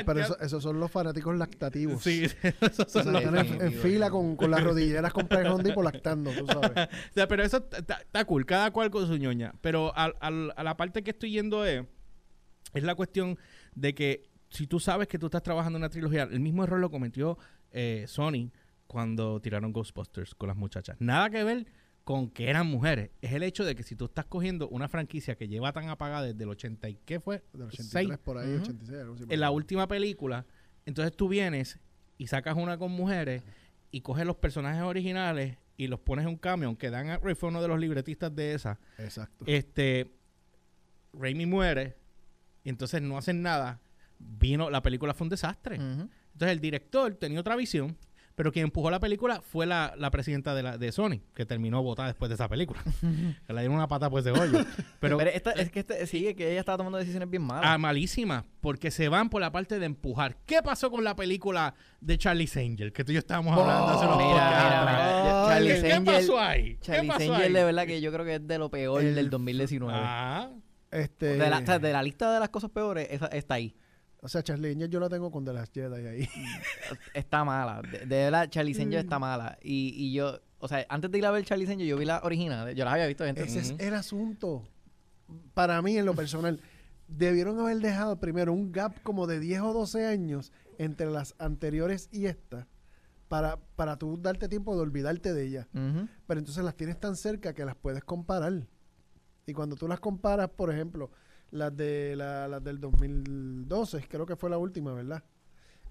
pero, esos son los fanáticos lactativos. Sí, esos O sea, son los- están en, fila con, con las rodilleras con Honda y por lactando, tú sabes. O sea, pero eso está- cool, cada cual con su ñoña. Pero al- al- a la parte que estoy yendo es, es la cuestión de que si tú sabes que tú estás trabajando en una trilogía, el mismo error lo cometió eh, Sony cuando tiraron Ghostbusters con las muchachas. Nada que ver con que eran mujeres. Es el hecho de que si tú estás cogiendo una franquicia que lleva tan apagada desde el 80 y ¿qué fue? Del 83 Seis. por ahí, Ujú. 86, algo así. en la última película, entonces tú vienes y sacas una con mujeres y coges los personajes originales y los pones en un camión que Dan Aykroyd fue uno de los libretistas de esa. Exacto. Este Raimi muere y entonces no hacen nada. Vino, la película fue un desastre. Entonces el director tenía otra visión, pero quien empujó la película fue la, la presidenta de, la, de Sony, que terminó votada después de esa película. que le dieron una pata pues de hoyo. Pero, Pero esta- es que este, sí, que ella estaba tomando decisiones bien malas. Ah, malísima, porque se van por la parte de empujar. ¿Qué pasó con la película de Charlie's Angel? Que tú y yo estábamos hablando hace unos mira, mira, mira, Ay, Charlie's ¿Qué Angel- pasó ahí? ¿Qué Charlie's pasó Angel, ahí? de verdad que yo creo que es de lo peor El- del 2019. Ah, Este, de, la, o sea, de la lista de las cosas peores, esa está ahí. O sea, Charlie yo la tengo con The Last Jedi ahí. Está mala. De, de verdad, Charlie's Angel Mm. está mala. Y, y yo, o sea, antes de ir a ver Charlie's Angel, yo vi la original. Yo las había visto gente. Ese es el asunto. Para mí, en lo personal, debieron haber dejado primero un gap como de 10 o 12 años entre las anteriores y esta para, para tú darte tiempo de olvidarte de ellas. Ujú. Pero entonces las tienes tan cerca que las puedes comparar. Y cuando tú las comparas, por ejemplo, las de la, las del 2012, creo que fue la última, ¿verdad?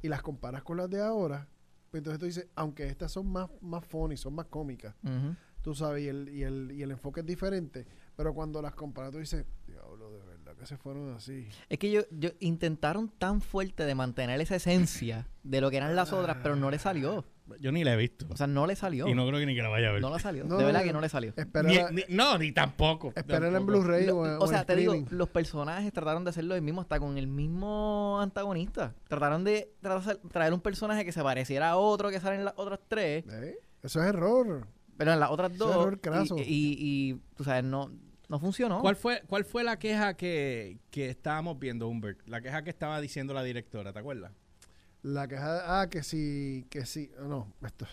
Y las comparas con las de ahora, pues entonces tú dices, aunque estas son más, más funny, son más cómicas, tú sabes, y el, y, el, y el enfoque es diferente, pero cuando las comparas tú dices, verdad que se fueron así. Es que yo, yo intentaron tan fuerte de mantener esa esencia de lo que eran las otras, pero no le salió. yo ni la he visto. O sea, no le salió. y no creo que ni que la vaya a ver. No le salió. No, de verdad no, que no le salió. Ni- no, ni tampoco. espera en. Blu-ray o, en- o sea, te digo, los personajes trataron de hacerlo el mismo, hasta con el mismo antagonista. Trataron de tra- traer un personaje que se pareciera a otro que sale en las otras tres, ¿Eh? Eso es error. pero en las otras Eso es dos. error craso. Y, y, y, tú sabes, no, no funcionó. ¿Cuál fue, ¿Cuál fue la queja que, que estábamos viendo, Humbert? La queja que estaba diciendo la directora, ¿te acuerdas? La queja, ah, que si, que si, no, esto,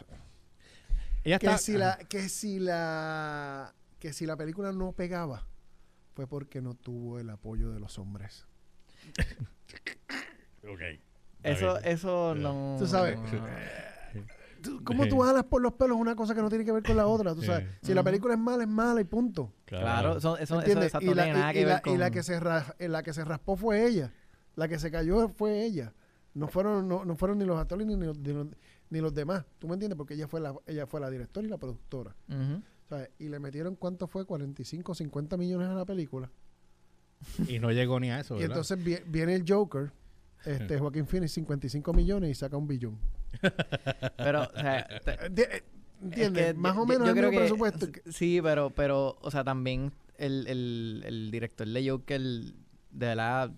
Ella que está... si la, que si la, que si la película no pegaba, fue porque no tuvo el apoyo de los hombres. Ok. Eso, eso no. Tú sabes. Tú- ¿Cómo tú jalas por los pelos una cosa que no tiene que ver con la otra? Tú sabes, si la película es mala, es mala y punto. Claro, eso, eso, eso exacto, y, no la, tiene nada y- que ver con... y la que se ra- la que se raspó fue ella. La que se cayó fue ella. No fueron, no, no fueron ni los actores ni, los, ni los- ni los demás. ¿Tú me entiendes? Porque ella fue la, ella fue la directora y la productora. Y le metieron cuánto fue, 45, 50 millones a la película. Y no llegó ni a eso, Y ¿verdad? entonces vie- viene el Joker, este Joaquín Phoenix, 55 millones y saca un billón. Pero, o sea, te- Eh, eh, ¿Entiendes? Es que Más o menos yo el creo que- presupuesto. que- Sí, pero, pero, o sea, también el, el, el director de Joker, de verdad,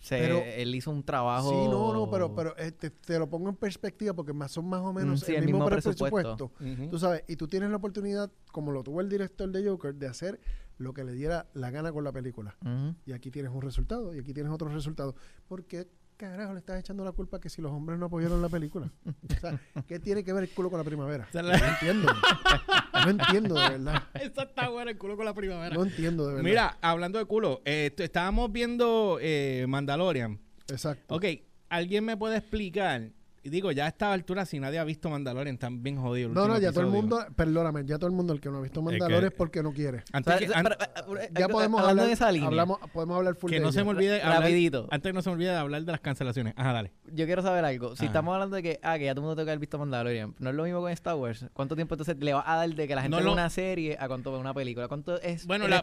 se- Pero- él hizo un trabajo. Sí, no, no, pero, pero eh, te, lo pongo en perspectiva porque más, son más o menos Mm, sí, el, el mismo, mismo pre- presupuesto. presupuesto. Tú sabes, y tú tienes la oportunidad, como lo tuvo el director de Joker, de hacer lo que le diera la gana con la película. Y aquí tienes un resultado, y aquí tienes otro resultado. ¿Por qué carajo le estás echando la culpa que si los hombres no apoyaron la película? O sea, ¿qué tiene que ver el culo con la primavera? No entiendo. No entiendo, de verdad. Esa está buena, el culo con la primavera. No entiendo, de verdad. Mira, hablando de culo, eh, estábamos viendo eh, Mandalorian. Exacto. Ok, ¿alguien me puede explicar? Y digo, ya a esta altura, si nadie ha visto Mandalorian, están bien jodidos. el No, no, ya todo el mundo, perdóname, ya todo el mundo el que no ha visto Mandalorian es porque no quiere. Antes O sea, que, Ya podemos hablar, de esa línea. hablamos, podemos hablar full que de no se me olvide hablar- rapidito. antes que no se me olvide de hablar de las cancelaciones. Ajá, dale. Yo quiero saber algo. Si Ajá. estamos hablando de que, ah, que ya todo el mundo tiene que haber visto Mandalorian, ¿no es lo mismo con Star Wars? ¿Cuánto tiempo entonces le va a dar de que la gente No lo- una serie a cuánto ve una película? ¿Cuánto es Bueno, es la-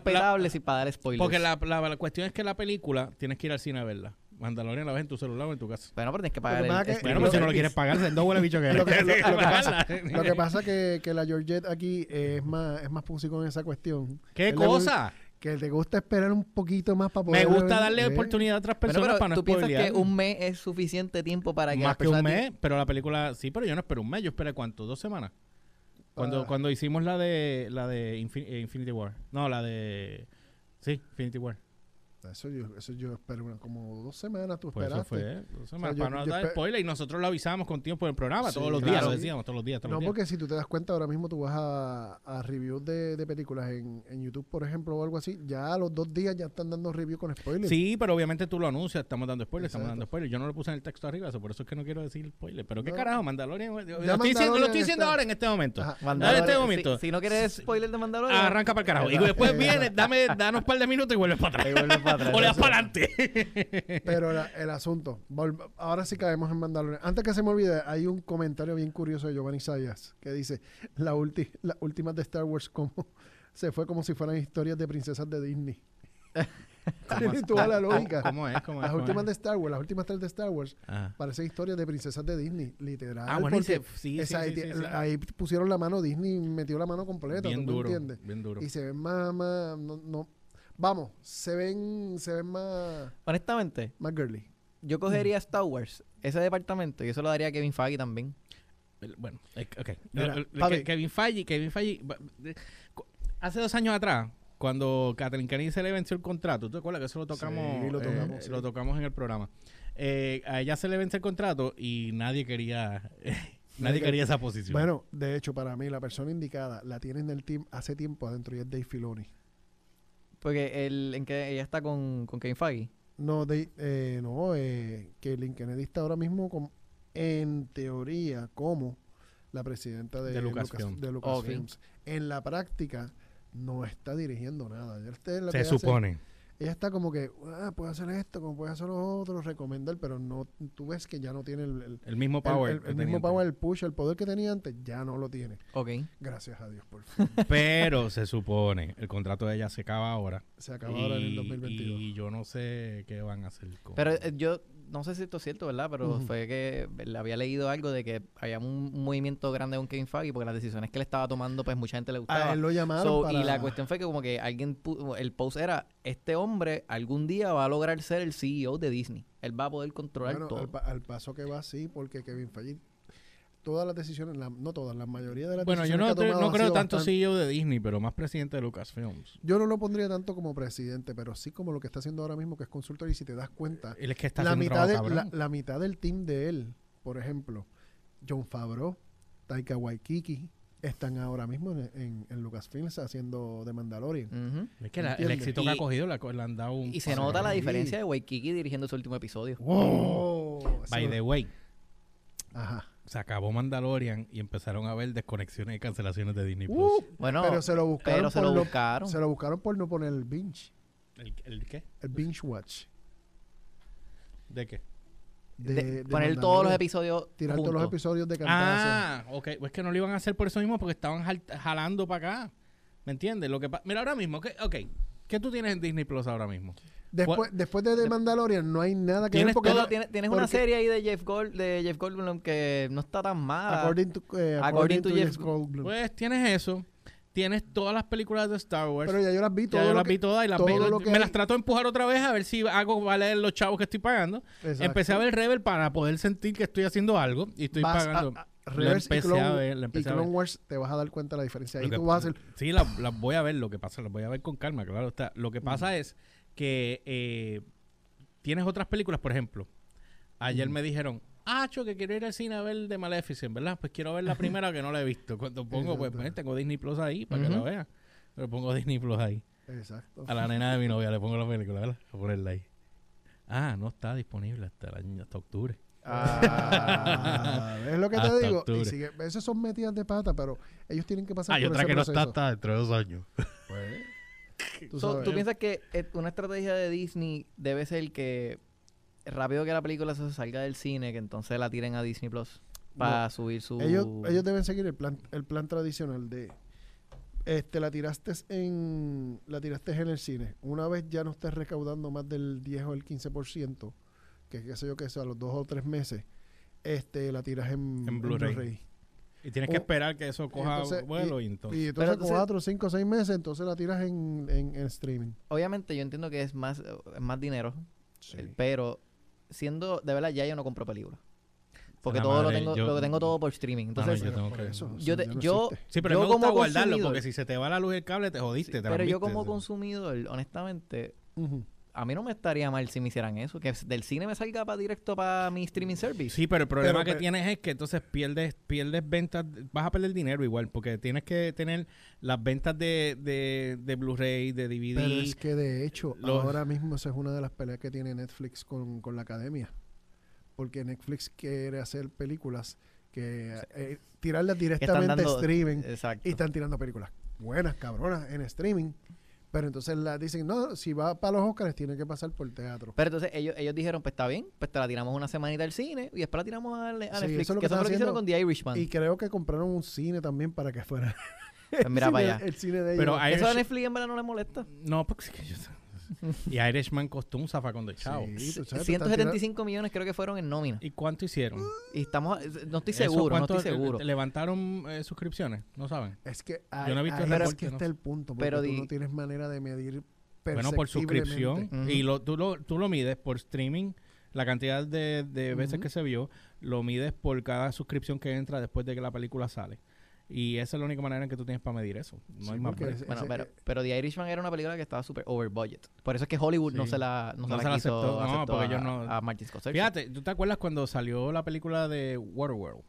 si para dar spoilers? Porque la, la- la cuestión es que la película tienes que ir al cine a verla. Mandalorian la ves en tu celular o en tu casa. Bueno, pero tienes que pagar Lo que el, pasa que- el- Bueno, pero si no lo quieres pagar, dos huele bicho que Lo que- lo- lo que pasa-. Lo que pasa que, que la Georgette aquí es más, es más con esa cuestión. ¿Qué Él cosa? Que te gusta esperar un poquito más para poder Me gusta darle ver. oportunidad a otras personas pero para no ¿tú piensas que un mes es suficiente tiempo para que Más que un mes, pero la película... Sí, pero yo no espero un mes. Yo esperé, ¿cuánto? ¿Dos semanas? Cuando, Ah. cuando hicimos la de la de Infin- eh, Infinity War. No, la de... Sí, Infinity War. Eso yo, eso yo espero una- como dos semanas. Tú Pues eso esperaste. fue. dos semanas, yo- para no yo dar spoiler. Y nosotros lo avisábamos con tiempo en el programa. Sí, todos los claro. días lo decíamos. Todos los días, todos No, los días. porque si tú te das cuenta, ahora mismo tú vas a, a reviews de, de películas en, en YouTube, por ejemplo, o algo así. Ya a los dos días ya están dando reviews con spoilers. Sí, pero obviamente tú lo anuncias, estamos dando spoilers, estamos dando spoilers. Yo no lo puse en el texto arriba, eso, por eso es que no quiero decir spoiler. Pero qué No. carajo, Mandalorian. Lo estoy, Mandalorian diciendo, lo estoy diciendo ahora en este momento. Ajá. Dale este Mandalorian- momento. Si, si no quieres spoiler de Mandalorian, Arranca para el carajo. Y después viene, dame, danos un par de minutos y vuelves para atrás. Para atrás. o le das Eso. para adelante. Pero la- el asunto, ahora sí caemos en Mandalorian. Antes que se me olvide, hay un comentario bien curioso de Giovanni Sayas que dice, la ulti, las últimas de Star Wars como se fue como si fueran historias de princesas de Disney. Tiene toda la lógica. ¿Cómo es? ¿Cómo es? Las ¿Cómo últimas es? de Star Wars, las últimas tres de Star Wars, Ah. parecen historias de princesas de Disney, literal. Ah, bueno, y porque se- sí, sí, esa- sí, ahí, sí, ti- sí. ahí pusieron la mano, Disney metió la mano completa, Bien ¿tú me duro, entiendes? bien duro. Y se ven más, más no, no- vamos, se ven, se ven más, Honestamente, más girly. yo cogería Star Wars, ese departamento, y eso lo daría a Kevin Feige también. El- Bueno, ok. Mira, Kevin Feige, Kevin Feige, hace dos años atrás, cuando Kathleen Kennedy se le venció el contrato, ¿tú te acuerdas que eso lo tocamos, Sí, lo eh, sí. lo tocamos en el programa? Eh, a ella se le vence el contrato y nadie quería, nadie que- quería esa posición. Bueno, de hecho, para mí, la persona indicada la tienen del team hace tiempo adentro y es Dave Filoni. Porque el, en que ella está con, con Kevin Feige. No, Dave, eh, no, eh, que Lynn Kennedy está ahora mismo, como, en teoría, como la presidenta de, De Lucas- Lucasfilm. de Lucasfilms. En la práctica, no está dirigiendo nada. Se hace- supone. Ella está como que, ah, puede hacer esto, como puede hacer lo otro, recomendar, pero no, tú ves que ya no tiene el, el- El mismo power. el- que el tenía mismo antes. power, el push, el poder que tenía antes, ya no lo tiene. Ok. Gracias a Dios, por fin. Pero se supone, el contrato de ella se acaba ahora. Se acaba ahora en el Y- 2022. Y yo no sé qué van a hacer con... Pero eh, yo no sé si esto es cierto, ¿verdad? Pero fue que le había leído algo de que había un, un movimiento grande con Kevin Feige porque las decisiones que él estaba tomando, pues mucha gente le gustaba. a él lo llamaron So, para... Y la cuestión fue que como que alguien, el post era, este hombre algún día va a lograr ser el CEO de Disney. Él va a poder controlar Bueno, todo. al, al paso que va, sí, porque Kevin Feige, todas las decisiones, la- no todas, la mayoría de las Bueno, yo decisiones no, que ha te- tomado no han creo tanto bastante- CEO de Disney, pero más presidente de Lucasfilms. Yo no lo pondría tanto como presidente, pero sí como lo que está haciendo ahora mismo, que es consultor, y si te das cuenta, Él es que está la mitad, de, la, la mitad del team de él, por ejemplo, John Favreau, Taika Waikiki, están ahora mismo en, en, en Lucasfilms haciendo The Mandalorian. Es que la- el éxito que ha cogido le, ha- le han dado un... Y se nota la diferencia de Waikiki dirigiendo su último episodio. ¡Wow! By the way, Ajá. Se acabó Mandalorian y empezaron a ver desconexiones y cancelaciones de Disney+. Plus. Uh, Bueno, pero se lo buscaron pero se por lo no- buscaron. se lo buscaron por no poner el binge, ¿El, el qué? el binge watch. ¿De qué? De, De de poner todos los episodios Tirar todos los episodios de cantazo. Ah, ok. Pues que no lo iban a hacer por eso mismo porque estaban jal- jalando para acá. ¿Me entiendes? Lo que pa- Mira, ahora mismo, ¿qué, ok. ¿Qué tú tienes en Disney Plus ahora mismo? Después, después de The Mandalorian no hay nada que ver Tienes porque Todo- no- tienes tienes una serie ahí de Jeff Gold, de Jeff Goldblum que no está tan mala. according to, eh, According to Jeff Jeff- Goldblum. Pues tienes eso. tienes todas las películas de Star Wars. Pero ya yo las vi, Ya todo yo las que- vi todas y las que me hay- las trato de empujar otra vez a ver si hago valer los chavos que estoy pagando. Exacto. Empecé a ver Rebel para poder sentir que estoy haciendo algo y estoy Vas pagando. a- a- La Reverse y Clone, a ver, la y Clone. Wars te vas a dar cuenta de la diferencia. Ahí que- tú vas a hacer... Sí, las voy a ver, lo que pasa, las voy a ver con calma, claro está. Lo que pasa es que eh, tienes otras películas, por ejemplo, ayer me dijeron, ah, cho, que quiero ir al cine a ver de Maleficent, ¿verdad? Pues quiero ver la primera que no la he visto. Cuando pongo, pues, Exacto. pues, tengo Disney Plus ahí para que la vea. Pero pongo Disney Plus ahí. Exacto. A la nena de mi novia le pongo la película, ¿verdad? A ponerla ahí. Ah, no está disponible hasta, el año, hasta octubre. Ah, es lo que te Hasta digo. Y sigue, esas son metidas de pata, pero ellos tienen que pasar Hay por otra ese que no está hasta dentro de dos años. Pues, tú So, sabes. ¿Tú piensas que eh, una estrategia de Disney debe ser que rápido que la película se salga del cine, que entonces la tiren a Disney Plus para subir su... ellos, ellos deben seguir el plan, el plan tradicional de este la tiraste en la tiraste en el cine. Una vez ya no estés recaudando más del 10 o el 15%, que qué sé yo que sea, a los dos o tres meses, este la tiras en, En Blu-ray. Y tienes que O- esperar que eso coja entonces- vuelo y, entonces... Y entonces entonces- cuatro, cinco, seis meses, entonces la tiras en, en, en streaming. Obviamente yo entiendo que es más, es más dinero, Sí. eh, pero siendo, de verdad, ya yo no compro películas. Porque la todo lo madre, tengo, yo- lo tengo todo por streaming. Ah, no, Entonces, yo tengo que- eso, yo, eso te- no yo. Sí, pero yo me gusta como guardarlo porque si se te va la luz del cable te jodiste. te pero yo como sí. consumidor, honestamente, Ujú. A mí no me estaría mal si me hicieran eso, que del cine me salga para directo para mi streaming service. Sí, pero el problema Pero- que pero- tienes es que entonces pierdes pierdes ventas, vas a perder dinero igual, porque tienes que tener las ventas de, de, de Blu-ray, de DVD. Pero es que de hecho, los- ahora mismo esa es una de las peleas que tiene Netflix con, con la academia. Porque Netflix quiere hacer películas que eh, tirarlas directamente a streaming Exacto. y están tirando películas buenas, cabronas, en streaming. Pero entonces la dicen, no, si va para los Oscars tiene que pasar por teatro. Pero entonces ellos, ellos dijeron, pues está bien, pues te la tiramos una semanita al cine y después la tiramos a, a Sí, Netflix. eso es lo que que eso lo que hicieron haciendo. con The Irishman. Y creo que compraron un cine también para que fuera Pues mira el para cine- allá. el cine de ellos. Pero hay- Eso a Netflix en verdad no le molesta. No, porque es que yo- Y Irishman costó un zafacón de chavo. Sí, tú sabes, te están 175 millones creo que fueron en nómina. ¿Y cuánto hicieron? Y estamos, no estoy ¿Eso seguro, no cuánto estoy seguro. le- ¿Levantaron eh, suscripciones? No saben. Es que Yo no he ahí- visto es que no está el punto, porque Pero tú di- no tienes manera de medir Bueno, por suscripción. Y lo, tú, lo, tú lo mides por streaming, la cantidad de, de veces que se vio, lo mides por cada suscripción que entra después de que la película sale. Y esa es la única manera en que tú tienes para medir eso. No Sí, hay más ese- Bueno, pero, pero The Irishman era una película que estaba súper over budget. Por eso es que Hollywood no se la, no No se la quiso aceptó. No, porque a, ellos no- a Martin Scorsese. Fíjate, ¿tú te acuerdas cuando salió la película de Waterworld?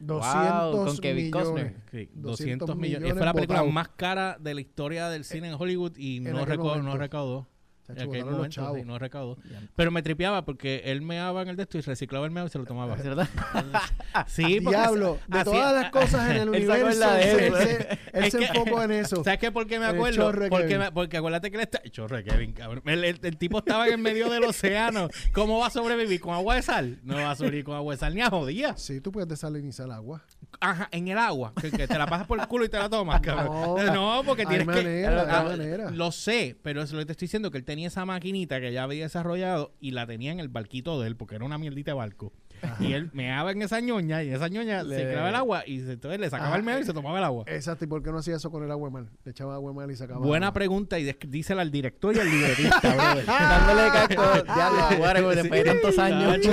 200 con Kevin millones. Costner. Sí, 200 200 millones. millones Fue la película más cara de la historia del cine en Hollywood y en no, recaudó. Chacho, En aquel botaron los momento, chavos. sí, no recaudó. Pero me tripeaba porque él meaba en el de esto y reciclaba el meo y se lo tomaba. ¿Es verdad? Sí, porque Diablo, de así- todas las cosas en el universo, él, se, él se enfocó en eso. ¿Sabes qué? ¿Por qué me acuerdo? Porque, me- porque acuérdate que él está... El chorre Kevin, cabrón. El, el- el tipo estaba en el medio del océano. ¿Cómo va a sobrevivir? ¿Con agua de sal? No va a sobrevivir con agua de sal ni a jodía. Sí, tú puedes desalinizar agua. Ajá, en el agua. Que, que te la pasas por el culo y te la tomas, cabrón. No, porque hay tienes que... manera, hay Ah, manera. Lo sé, pero eso lo que te estoy diciendo, que él tenía esa maquinita que ya había desarrollado y la tenía en el barquito de él, porque era una mierdita de barco. Y él meaba en esa ñoña y esa ñoña Le- se clava el agua y se- entonces le sacaba Ajá, el meo y se tomaba el agua. Exacto, ¿y por qué no hacía eso con el agua mar? Le echaba agua mar y sacaba Buena agua. pregunta y dísela al director y al libretista, brother. Dándole casco, diablo, después de tantos años.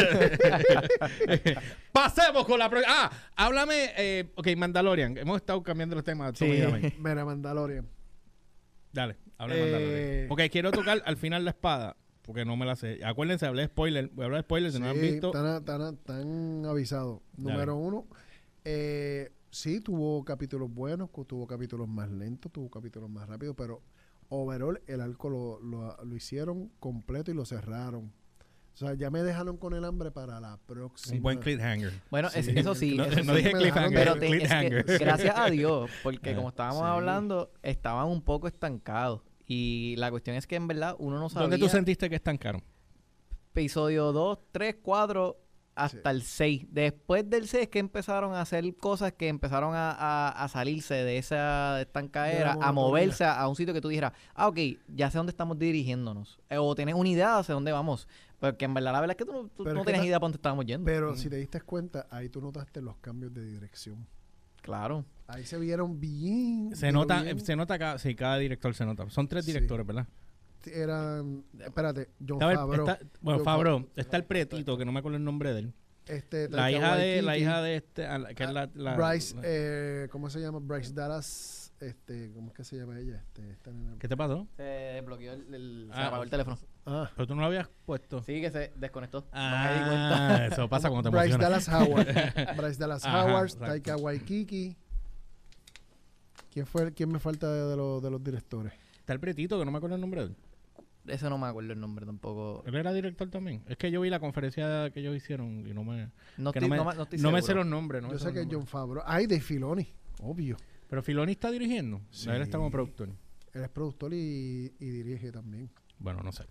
Pasemos con la próxima. Ah, háblame. Eh, ok, Mandalorian. Hemos estado cambiando los temas. Sí. Mira, Mandalorian. Dale, habla Eh, Mandalorian. Porque quiero tocar al final la espada. Porque no me la sé. Acuérdense, hablé de spoiler. Voy a hablar de spoilers si no han Sí, visto. Tan, tan, tan avisado. Dale. Número uno, eh, sí, tuvo capítulos buenos, tuvo capítulos más lentos, tuvo capítulos más rápidos, pero overall el arco lo, lo, lo hicieron completo y lo cerraron. O sea, ya me dejaron con el hambre para la próxima. Un buen cliffhanger. Bueno, es- Sí. eso sí. No, eso no sí. dije cliffhanger. Pero te- es que, cliffhanger. gracias a Dios, porque Ah, como estábamos sí. hablando, estaban un poco estancados. Y la cuestión es que en verdad uno no sabía. ¿Dónde tú sentiste que es tan caro? Episodio 2, 3, 4, hasta Sí. el 6. Después del 6 es que empezaron a hacer cosas que empezaron a, a- a salirse de esa estancadera, a moverse a, a un sitio que tú dijeras, ah, ok, ya sé dónde estamos dirigiéndonos. Eh, o tienes una idea hacia dónde vamos. Porque en verdad la verdad es que tú, no- tú no es que tenías ta- idea para dónde estábamos yendo. Pero si te diste cuenta, ahí tú notaste los cambios de dirección. Claro. Ahí se vieron bien. Se nota, bien. se nota cada, sí, cada director se nota. Son tres Sí. directores, ¿verdad? Eran. Espérate, John Favreau. está- bueno, John está el pretito, que no me acuerdo el nombre de él. Este, La hija de, la hija de este, que es la, la- Bryce, eh, ¿cómo se llama? Bryce Dallas. Este, ¿Cómo es que se llama ella? Este, esta nena. ¿Qué te pasó? Se desbloqueó el, el- se Ah, apagó el teléfono. Ah, Pero tú no lo habías puesto. Sí, que se desconectó. Ah, no me di cuenta. eso pasa cuando te Bryce emocionas. Dallas Howard. Bryce Dallas Ajá, Howard, exacto. Taika Waikiki. ¿Quién, fue, ¿Quién me falta de, de los, de los directores? Está el pretito, que no me acuerdo el nombre de él. Ese no me acuerdo el nombre tampoco. Él era director también. Es que yo vi la conferencia que ellos hicieron y no me... No que estoy, no me, no me- no estoy no me sé seguro. los nombres. No me Yo sé que es. John Favreau. Ay, de Filoni, obvio. Pero Filoni está dirigiendo. Sí. Él está como productor. Él es productor y, y dirige también. Bueno, no sé.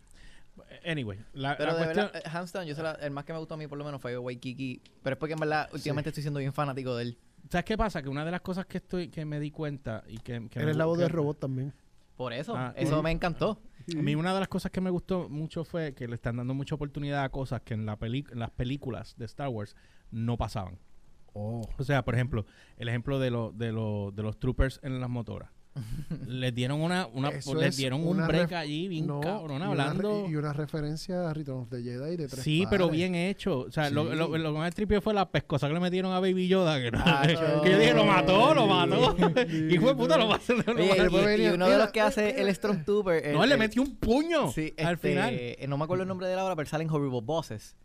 Anyway, la, Pero la de cuestión... verdad, eh, hands down, yo sé la- el más que me gustó a mí por lo menos fue Waikiki. Pero es porque en verdad últimamente estoy siendo bien fanático de él. ¿Sabes qué pasa? Que una de las cosas que estoy que me di cuenta y que... que Él me es la voz del robot también. Por eso, Ah, eso sí. me encantó. A mí una de las cosas que me gustó mucho fue que le están dando mucha oportunidad a cosas que en, la peli- en las películas de Star Wars no pasaban. Oh. O sea, por ejemplo, el ejemplo de, lo- de, lo- de los troopers en las motoras. les dieron una, una Eso les es dieron un break allí bien No, cabrón y una hablando. re- y una referencia a Return of the Jedi de tres Sí, pero bien hecho. O sea, lo, Sí. lo, lo que más tripió fue la pescosa que le metieron a Baby Yoda. Que, no- Ah, que yo dije, lo mató, lo mató. y fue puta, lo mató. y, y uno de los que hace el Stormtrooper. No, el- le el- metió un puño Sí, al este, final. eh, No me acuerdo el nombre de la obra, pero salen Horrible Bosses.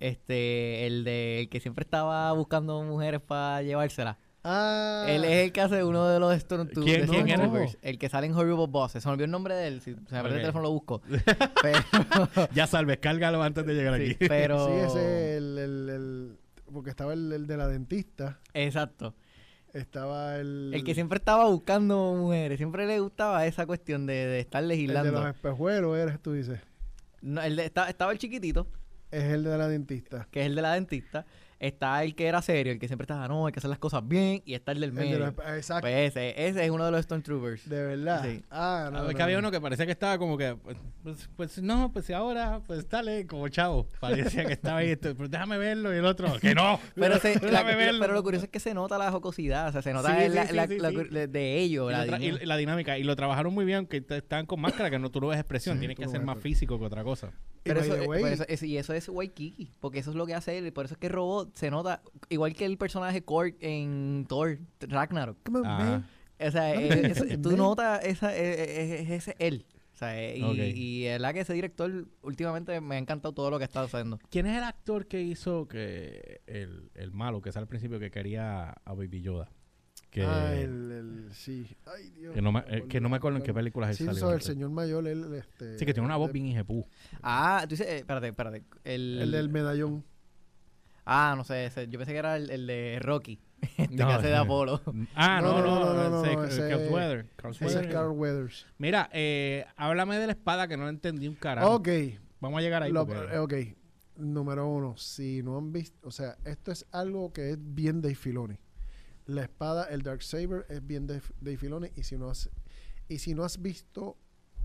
Este, el de el que siempre estaba buscando mujeres para llevárselas. Ah, Él es el que hace uno de los Stormtroopers. ¿Quién- El que sale en Horrible Bosses. Se me olvidó el nombre de él. Si se me pierde el teléfono lo busco. Pero, Ya salves, cárgalo antes de llegar sí, aquí. pero Sí, ese es el, el, el- Porque estaba el, el de la dentista. Exacto. Estaba el. El que siempre estaba buscando mujeres. Siempre le gustaba esa cuestión de, de estar El de legislando. los espejuelos, eres tú dices. No, el de- está- estaba el chiquitito, Es el de la dentista. que es el de la dentista. Está el que era serio, el que siempre estaba, no, hay que hacer las cosas bien. Y está el del El de medio. los Exacto. Pues ese, ese es uno de los Stormtroopers. de verdad. Sí. Ah, no. Ah, es no, que había no. uno que parecía que estaba como que, pues, pues, pues, no, pues si ahora, pues dale, como chavo. Parecía que estaba ahí, esto, pues déjame verlo y el otro, que no. Pero, se- la- déjame verlo. pero lo curioso es que se nota la jocosidad, o sea, se nota Sí, la- sí, la- sí, la- sí, la- sí. de, de ellos. Y, la y- dinámica. y la dinámica, y lo trabajaron muy bien, t- estaban con máscara, que no tú no ves expresión, Sí, tiene tú que no ser más físico que otra cosa. Y Pero by eso, eh, eso- es- y eso es Waikiki, porque eso es lo que hace él. Por eso es que Robot se nota, igual que el personaje Korg en Thor, Ragnarok. Come on, Ah. man. O sea, No, eh, tú notas esa, eh, eh, es ese él. O sea, y, Ok. y es la que ese director últimamente me ha encantado todo lo que está haciendo. ¿Quién es el actor que hizo que el, el malo, que sale al principio, que quería a Baby Yoda? Que, Ah, el, el- Sí. Ay, Dios. que, no me, eh, que no me acuerdo en qué películas él Sí, salió. eso, el señor mayor, él. Este, Sí, que tiene una voz bien hijepú. Ah, tú dices, eh, espérate, espérate. El, El del medallón. Ah, no sé, ese- yo pensé que era el, el de Rocky, este No, que hace de ese- Apolo. Ah, no, No, no, no, no, no, ese- Weather, es Carl Weathers. Mira, eh, háblame de la espada que no entendí un carajo. Ok. Vamos a llegar ahí. Lo- porque- eh, ok. Número uno, si no han visto, o sea, esto es algo que es bien Dave Filoni. La espada, el Dark Saber es bien Dave, Dave Filoni y si no has y si no has visto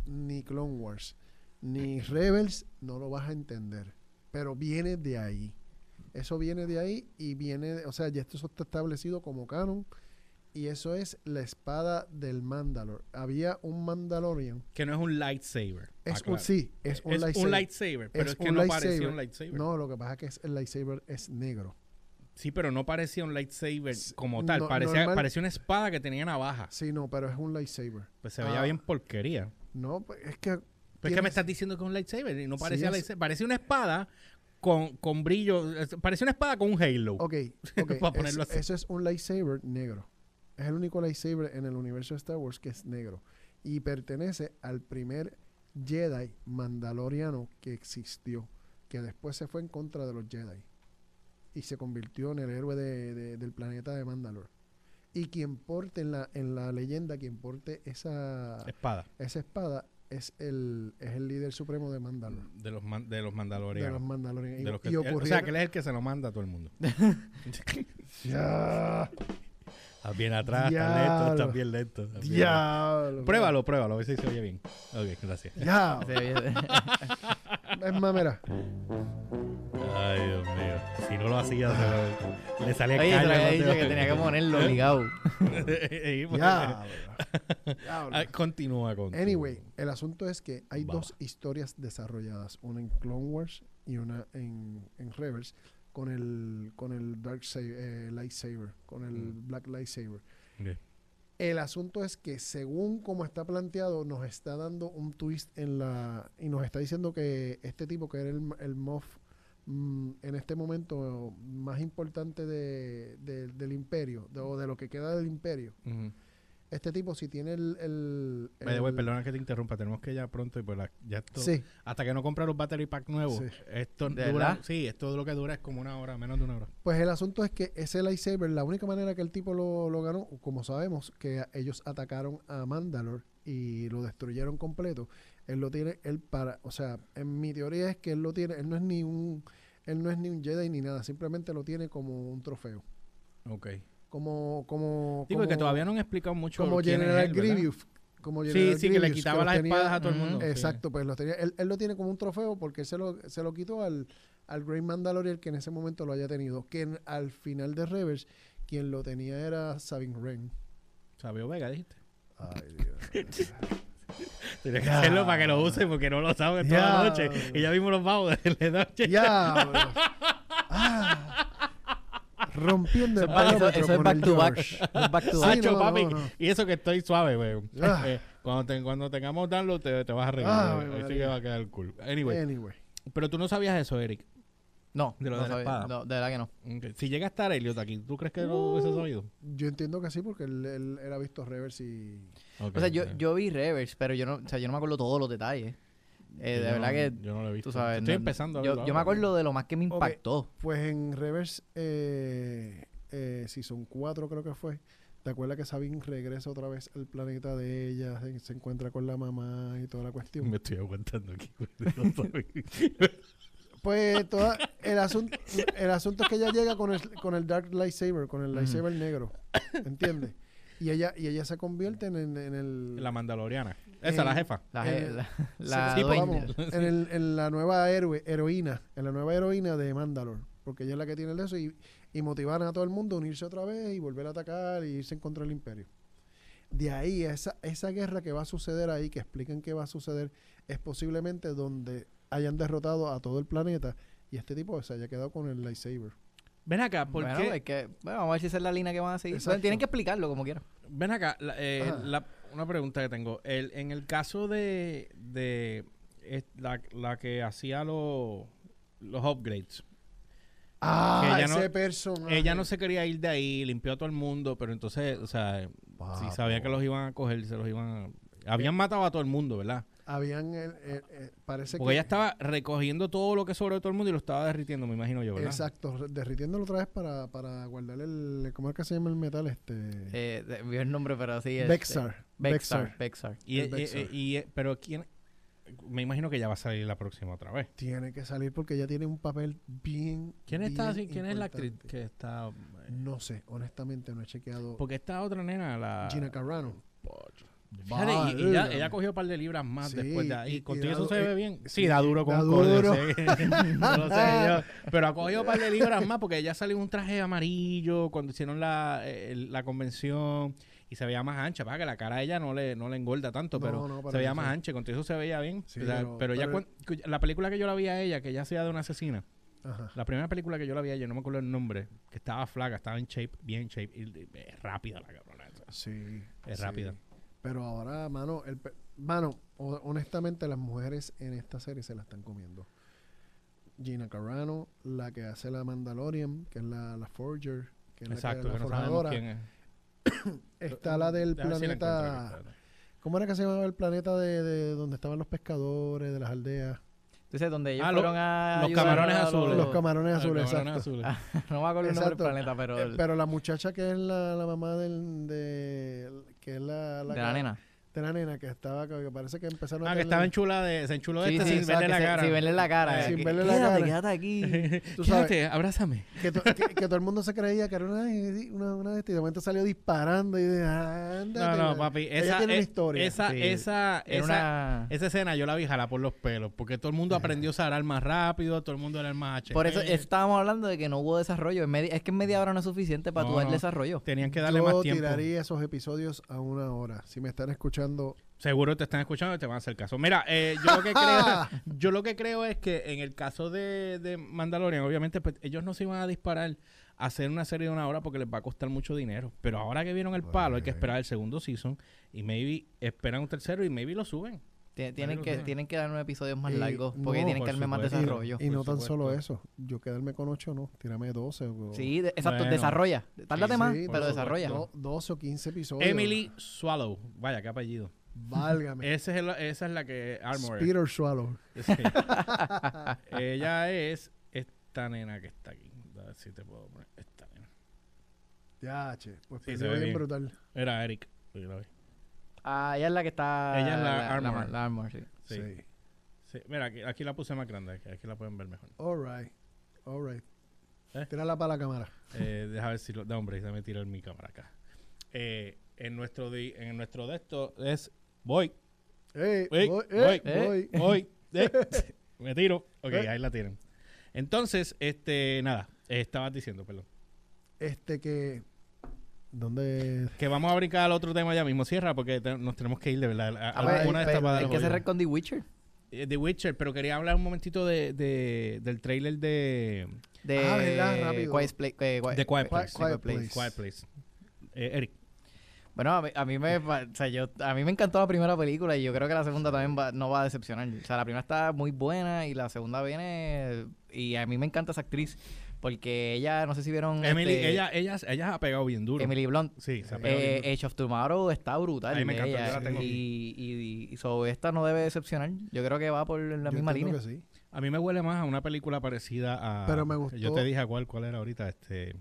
ni Clone Wars ni Rebels no lo vas a entender, pero viene de ahí. Eso viene de ahí y viene, de- o sea, ya esto está establecido como canon y eso es la espada del Mandalor. Había un Mandalorian. que no es un lightsaber. Es Ah, un claro. sí, es un Es lightsaber. un lightsaber, pero Es es, que un no lightsaber. parecía un lightsaber. No, lo que pasa es que es- el lightsaber es negro. Sí, pero no parecía un lightsaber como tal. no- parecía, normal- parecía una espada que tenía navaja. Sí, no, pero es un lightsaber. Pues se veía Ah. bien porquería. No, pues, es que. Pero es que me estás diciendo que es un lightsaber y no Sí, parecía es- lightsaber. Parecía una espada con, con brillo. Parecía una espada con un halo. Ok, ok. Para ponerlo es- así. Eso es un lightsaber negro. Es el único lightsaber en el universo de Star Wars que es negro. Y pertenece al primer Jedi mandaloriano que existió. Que después se fue en contra de los Jedi. Y se convirtió en el héroe de- de- del planeta de Mandalore. Y quien porte en la, en la leyenda, quien porte esa, Espada. esa espada es el, es el líder supremo de Mandalore. De los, man- de los De los mandalorianos. Mandalorianos. De Y- los que- y o sea, que él es el que se lo manda a todo el mundo. Ya, Estás bien atrás, estás lento, estás bien lento. estás bien lento. Pruébalo, pruébalo, a ver si se oye bien. Ok, gracias. Ya. Es más, mira. Ay, Dios mío. Si no lo hacía, se lo- le salía Oye, te lo había dicho que tenía que ponerlo obligado. Pues. Ya. Diablo. Ah, Continúa con. tu- Anyway, el asunto es que hay Baba. dos historias desarrolladas, una en Clone Wars y una en, en Rebels con el con el Dark Sa- eh, Lightsaber, con el Mm. Black Lightsaber. Ok. El asunto es que según como está planteado, nos está dando un twist en la... Y nos está diciendo que este tipo, que era el, el Moff, mm, en este momento más importante de, de- del imperio, o de lo que queda del imperio. Este tipo si tiene el... el, way, el- perdona que te interrumpa, tenemos que ya pronto y pues la- ya esto, Sí, hasta que no compre los battery pack nuevos, Sí. esto ¿De dura, verdad? sí, esto lo que dura es como una hora, menos de una hora. pues el asunto es que ese lightsaber, la única manera que el tipo lo, lo ganó, como sabemos, que ellos atacaron a Mandalore y lo destruyeron completo, él lo tiene, él para, o sea, en mi teoría es que él lo tiene, él no es ni un, él no es ni un Jedi ni nada, simplemente lo tiene como un trofeo, Ok. Como, como, Digo como, que todavía no han explicado mucho como General. Grievous, como Sí, General sí, que le quitaba las tenía- espadas a todo el mundo. sí. Exacto, pues los tenía, él, él lo tiene como un trofeo porque él se lo, se lo quitó al, al Great Mandalorian que en ese momento lo haya tenido. Que en- al final de Reverse, quien lo tenía era Sabine Wren. Sabio Vega, dijiste. Ay, Dios. Tienes que hacerlo para que lo use porque no lo saben toda la noche. Y ya vimos los vagos de la noche. ¡Ya! Ah. Rompiendo el Eso, eso- eso es back el to back. Back to Sí, back. Hacho, no, papi. no, no. Y eso que estoy suave, güey. Ah. Eh, cuando, te- cuando tengamos download te, te vas a reír. Ah, sí María. que va a quedar cool. Anyway. Anyway. Pero tú no sabías eso, Eric. No, De lo no de la sabía. espada. No, de verdad que no. Ok. Si llega a estar Elliot aquí, ¿tú crees que lo hubiese sabido? Yo entiendo que sí, porque él, él, él ha visto Reverse y... Ok, O sea, yo, ok. yo vi Reverse, pero yo no, o sea, yo no me acuerdo todos los detalles. Eh, Yo de no- verdad que, Yo no lo he visto. tú sabes. Estoy no- empezando a yo, verlo yo me acuerdo de lo más que me impactó. Pues en Reverse, eh, eh, Season 4 creo que fue. ¿Te acuerdas que Sabine regresa otra vez al planeta de ella? Se, se encuentra con la mamá y toda la cuestión. Me estoy aguantando aquí. Pues toda, el, asunto, el asunto es que ella llega con el, con el Dark Lightsaber, con el lightsaber negro. ¿Entiendes? Y ella, y ella se convierte en, en- en el... la Mandaloriana. Esa, Eh, la jefa. La, Eh, la, sí, la sí, pues, vamos, en, el- en la nueva héroe, heroína, en la nueva heroína de Mandalore, porque ella es la que tiene el eso y, y motivar a todo el mundo a unirse otra vez y volver a atacar y irse en contra del imperio. De ahí, esa, esa guerra que va a suceder ahí, que explican que va a suceder, es posiblemente donde hayan derrotado a todo el planeta y este tipo se haya quedado con el lightsaber. Ven acá, ¿por Bueno, qué? es que, bueno, vamos a ver si esa es la línea que van a seguir. Exacto. Tienen que explicarlo como quieran. Ven acá, la- eh, la- una pregunta que tengo. El, en el caso de, de es- la, la que hacía los los upgrades, Ah, ella no- ese personaje. ella no se quería ir de ahí, limpió a todo el mundo, pero entonces, o sea, si sabía que los iban a coger, se los iban a... Habían matado a todo el mundo, ¿verdad? Habían, eh, eh, eh, parece Porque que... ella estaba recogiendo todo lo que sobró de todo el mundo y lo estaba derritiendo, me imagino yo, ¿verdad? Exacto, derritiéndolo otra vez para, para guardar el... ¿Cómo es que se llama el metal? Este... Eh, de- vi el nombre, pero sí es. Bexar. Bexar. Bexar. Y, el y- Bexar. y- y- pero quién... Me imagino que ya va a salir la próxima otra vez. Tiene que salir porque ella tiene un papel bien. ¿Quién está bien así? ¿Quién es la actriz que está...? eh, No sé, honestamente no he chequeado. Porque esta otra nena, la... Gina Carano. Fíjate, y- y, ella, ella cogió un par de libras más Sí, después de y- ahí. y ¿Contigo eso se ve eh, bien? Sí, da duro con da codo. No lo sé yo. Pero ha cogido un par de libras más porque ella salió en un traje amarillo cuando hicieron la, eh, la convención y se veía más ancha. Para que la cara a ella no le, no le engorda tanto, No, pero no, se veía eso. más ancha. Contigo eso se veía bien. Sí, O sea, pero- pero, cu- la película que yo la vi a ella, que ella hacía de una asesina, Ajá. la primera película que yo la vi a ella, no me acuerdo el nombre, que estaba flaca, estaba en shape, bien en shape, y, es rápida la cabrona. Sí. Es sí. rápida. Pero ahora, mano, el pe- mano, ho- honestamente las mujeres en esta serie se la están comiendo. Gina Carano, la que hace la Mandalorian, que es la, la Forger, que es Exacto, la, que, que la no sabemos forjadora. quién es. Está la del Déjame si la planeta. ¿Cómo era que se llamaba el planeta de, de donde estaban los pescadores, de las aldeas? Entonces, donde ellos Ah, lo- fueron a. los camarones a azules. Los camarones Ah, azules, camarones exacto. azules. Ah, no me acuerdo el nombre del planeta, pero. Eh, el- pero la muchacha que es la, la mamá del, de, que es la, de la nena. De la nena que estaba, que parece que empezaron a Ah, que estaba enchulada de, se enchuló de Sí, esta sí, sin verle la cara. Sin verle la cara. Eh, sin verle la quédate, cara. quédate aquí. Tú sabes, Quédate, abrázame. que, to- que- que todo el mundo se creía que era una, una, una de estas, y de momento salió disparando y de, No, ándate, no, man". papi. Ella Esa, tiene una historia. esa, Sí. esa, Era esa, una... esa escena yo la vi jalar por los pelos. Porque todo el mundo aprendió a usar más rápido, todo el mundo era más HP. Por eso estábamos hablando de que no hubo desarrollo. En media- es que en media hora no es suficiente para No, tu no. desarrollo. Tenían que darle Yo más tiempo. tiraría esos episodios a una hora. Si me están escuchando, Seguro te están escuchando y te van a hacer caso. Mira, eh, yo, lo que creo, yo lo que creo es que en el caso de, de Mandalorian, obviamente, pues, ellos no se iban a disparar a hacer una serie de una hora porque les va a costar mucho dinero. Pero ahora que vieron el palo, hay que esperar el segundo season y maybe esperan un tercero y maybe lo suben. Tie- Tienen que, tienen que dar unos episodios más Y- largos porque no, tienen por que darme más desarrollo. y no tan solo eso, yo quedarme con 8 no, tírame 12. o- Sí, de- exacto, Bueno. desarrolla. Tárdate Sí, más, sí, pero desarrolla. do- 12 o 15 episodios. Emily Swallow. Vaya, qué apellido. Válgame. Ese es el- esa es la que Armor. Peter Swallow. Sí. Ella es esta nena que está aquí. A ver si te puedo poner esta nena. Ya, che. Pues Sí, se ve bien, bien. brutal. Era Eric. Sí, la vi. Ah, ella es la que está... Ella es la la, Armor. la Armor, sí. Sí. Sí. Sí, Mira, aquí, aquí la puse más grande. Aquí, aquí la pueden ver mejor. All right. All right. ¿Eh? Tírala para la cámara. Eh, deja ver si lo. No, hombre, déjame tirar mi cámara acá. Eh, en nuestro di- en nuestro de esto es. Voy, Ey, Ey, voy, voy, eh. voy. voy. eh, me tiro. Ok, Eh. ahí la tienen. Entonces, este, nada. eh, estabas diciendo, perdón. Este que. ¿Dónde? Que vamos a brincar al otro tema ya mismo. Cierra porque te- nos tenemos que ir, de verdad. A- Ah, a pues, alguna de pues, estas va a dar hay que jodido. cerrar con The Witcher. Eh, The Witcher, pero quería hablar un momentito de, de- del trailer de, De Ah, ¿verdad? Rápido. Quiet Pla- eh, Qui- de Quiet Qui- Place. Quiet Place. Quiet Place. Eh, Eric. Bueno, a mí, a mí me, o sea, yo, a mí me encantó la primera película y yo creo que la segunda también va- no va a decepcionar. O sea, la primera está muy buena y la segunda viene y a mí me encanta esa actriz porque ella, no sé si vieron Emily, este, ella, ella, ella ha pegado bien duro. Emily Blunt. Sí, se ha pegado bien Eh, duro. Age of Tomorrow está brutal. A mí me de encantó, ella. yo la tengo y, y, y so, esta no debe decepcionar. Yo creo que va por la Yo misma línea. que sí. A mí me huele más a una película parecida a... Pero me gustó- Yo te dije a cuál, cuál era ahorita, este...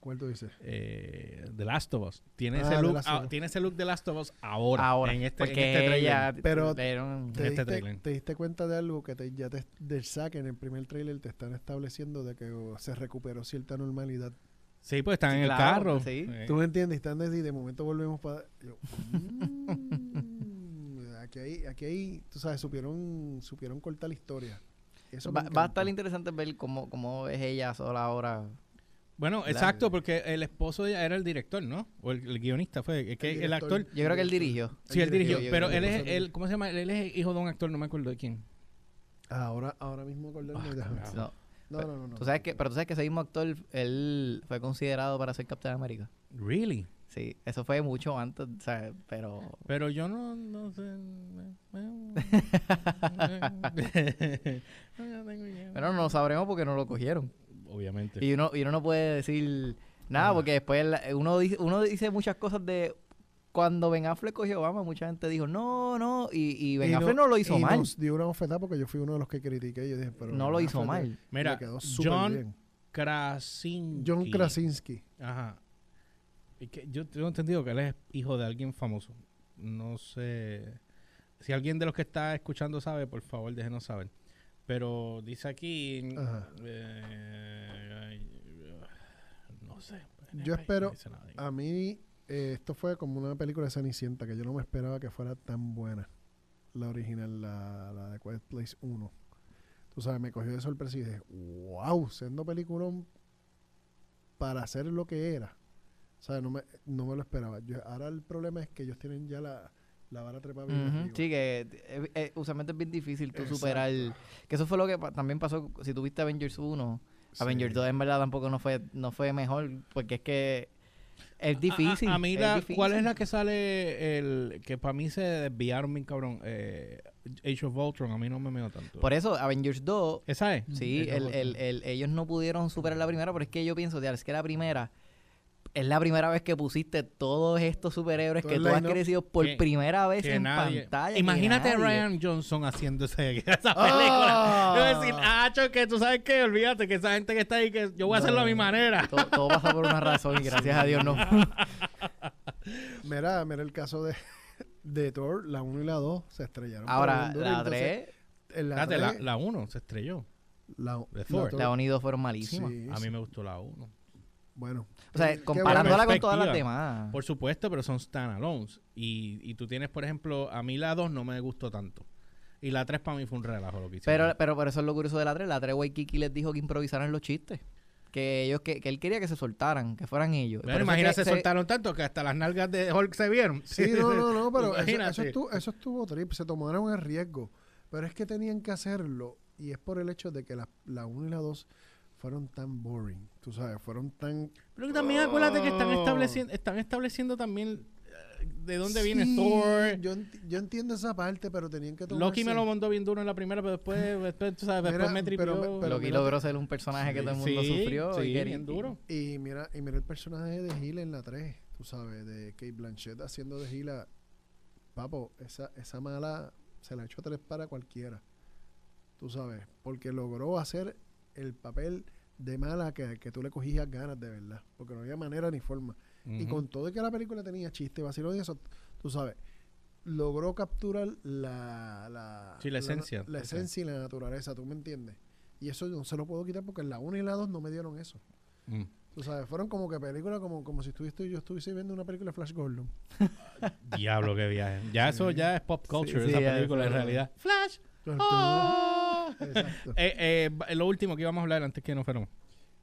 ¿Cuál tú dices? eh, The Last of Us. Tiene, Ah, ese look, Last of Us. tiene ese look de Last of Us ahora. Ahora, En este, en porque este trailer. ella Pero- ¿Te, este diste, trailer. te diste cuenta de algo que te, ya te, del saque en el primer trailer te están estableciendo de que oh, se recuperó cierta normalidad? Sí, pues están Sí, en el carro. sí. Eh, ¿Tú me entiendes? Están así, de momento volvemos para... aquí hay, aquí hay, tú sabes, supieron, supieron cortar la historia. Eso Va, va a estar interesante ver cómo, cómo es ella sola ahora. Bueno, exacto, porque el esposo de ella era el director, ¿no? O el, el guionista fue. Es que el, actor... Yo creo que él dirigió. Sí, él dirigió. yo- yo pero él es, él, ¿cómo se llama? Él es hijo de un actor, no me acuerdo de quién. Ahora, ahora mismo acordarme. Ah, carajo. No, no, no, no, no. tú sabes que, pero tú sabes que ese mismo actor, él fue considerado para ser Capitán América. Really? Sí, eso fue mucho antes, o sea, pero... Pero yo no, no sé. No tengo idea. Pero no lo sabremos porque no lo cogieron. Obviamente. Y uno, y uno no puede decir nada Ah. porque después uno dice, uno dice muchas cosas de... Cuando Ben Affleck cogió Obama, mucha gente dijo, no, no, y, y Ben Y Affleck no, lo hizo y mal. Nos dio una bofetada porque yo fui uno de los que critiqué. y Yo dije, pero no Ben lo hizo Affleck mal. le Mira, quedó John bien. Krasinski. John Krasinski. Ajá. Y que yo tengo entendido que él es hijo de alguien famoso. No sé. Si alguien de los que está escuchando sabe, por favor, déjenos saber. Pero dice aquí. Eh, no sé. Yo espero- no. A mí, eh, esto fue como una película de Cenicienta que yo no me esperaba que fuera tan buena. La original, la, la de Quiet Place 1. Tú sabes, me cogió de sorpresa y dije, wow, siendo peliculón para hacer lo que era. O sea, no me, no me lo esperaba. Yo- ahora el problema es que ellos tienen ya la, la vara trepada bien arriba. Sí, que eh, eh, usualmente es bien difícil tú Exacto. superar... Que eso fue lo que pa- también pasó, si tuviste Avengers 1, Sí. Avengers 2 en verdad tampoco no fue, no fue mejor, porque es que es difícil. A, a- a mí es la- difícil. ¿cuál es la que sale el que para mí se desviaron bien cabrón? Eh, Age of Ultron, a mí no me meo tanto. Por eso, Avengers 2, ¿Esa es? sí, el, el- el- ellos no pudieron superar la primera, pero es que yo pienso, tía, es que la primera es la primera vez que pusiste todos estos superhéroes Todo que tú has crecido por que- primera vez en nadie- pantalla. Imagínate a. Ryan Johnson haciendo ese- esa película. ¡Ah! Yo voy a decir, ah, que tú sabes que olvídate que esa gente que está ahí, que yo voy a hacerlo a mi manera. Todo, todo pasa por una razón y gracias a Dios no. Mira, mira el caso de, de Thor, la 1 y la 2 se estrellaron. Ahora, la entonces, 3, en la Espérate, la, 3, la 1 se estrelló. la, Thor. la 1 y 2 fueron malísimas. Sí, A mí sí. me gustó la 1. Bueno. O sea, qué comparándola con todas las demás. Por supuesto, pero son standalones. Y, y tú tienes, por ejemplo, a mí la 2 no me gustó tanto. Y la 3 para mí fue un relajo lo que hicieron. Pero, pero por eso es lo curioso de la 3. La 3, Waikiki les dijo que improvisaran los chistes. Que ellos que, que él quería que se soltaran, que fueran ellos. Es imagínate, se se- soltaron tanto que hasta las nalgas de Hulk se vieron. Sí, no, no, no, pero eso, Imagínate. eso estuvo, eso estuvo trip, se tomaron el riesgo. Pero es que tenían que hacerlo y es por el hecho de que la, la 1 y la 2 fueron tan boring, tú sabes, fueron tan... Pero que también acuérdate que están Oh. estableciendo, están estableciendo también eh, de dónde viene Thor. Yo, yo entiendo esa parte, pero tenían que tomarse... Loki me lo montó bien duro en la primera, pero después, después tú sabes, después Mira, me tripió. pero- pero Loki mira- logró ser un personaje que todo el mundo Sí, sufrió. sí, y que- bien duro. Y mira, y mira el personaje de Gila en la 3, tú sabes, de Kate Blanchett haciendo de Gila. Papo, esa, esa mala se la echó tres para cualquiera. Tú sabes, porque logró hacer el papel de mala que, que tú le cogías ganas de verdad, porque no había manera ni forma. Y con todo y que la película tenía chiste, vacilón y eso, tú sabes, logró capturar la, la, Sí, la esencia. La, esencia y la naturaleza, ¿tú me entiendes? Y eso no se lo puedo quitar porque en la 1 y la 2 no me dieron eso. Mm. Tú sabes, fueron como que películas, como, como si estuviese yo estuviese viendo una película de Flash Gordon. Diablo, qué viaje. Ya eso ya es pop culture, sí, esa película en realidad. Flash. Oh. Exacto. Eh, eh, lo último que íbamos a hablar antes que nos fuéramos.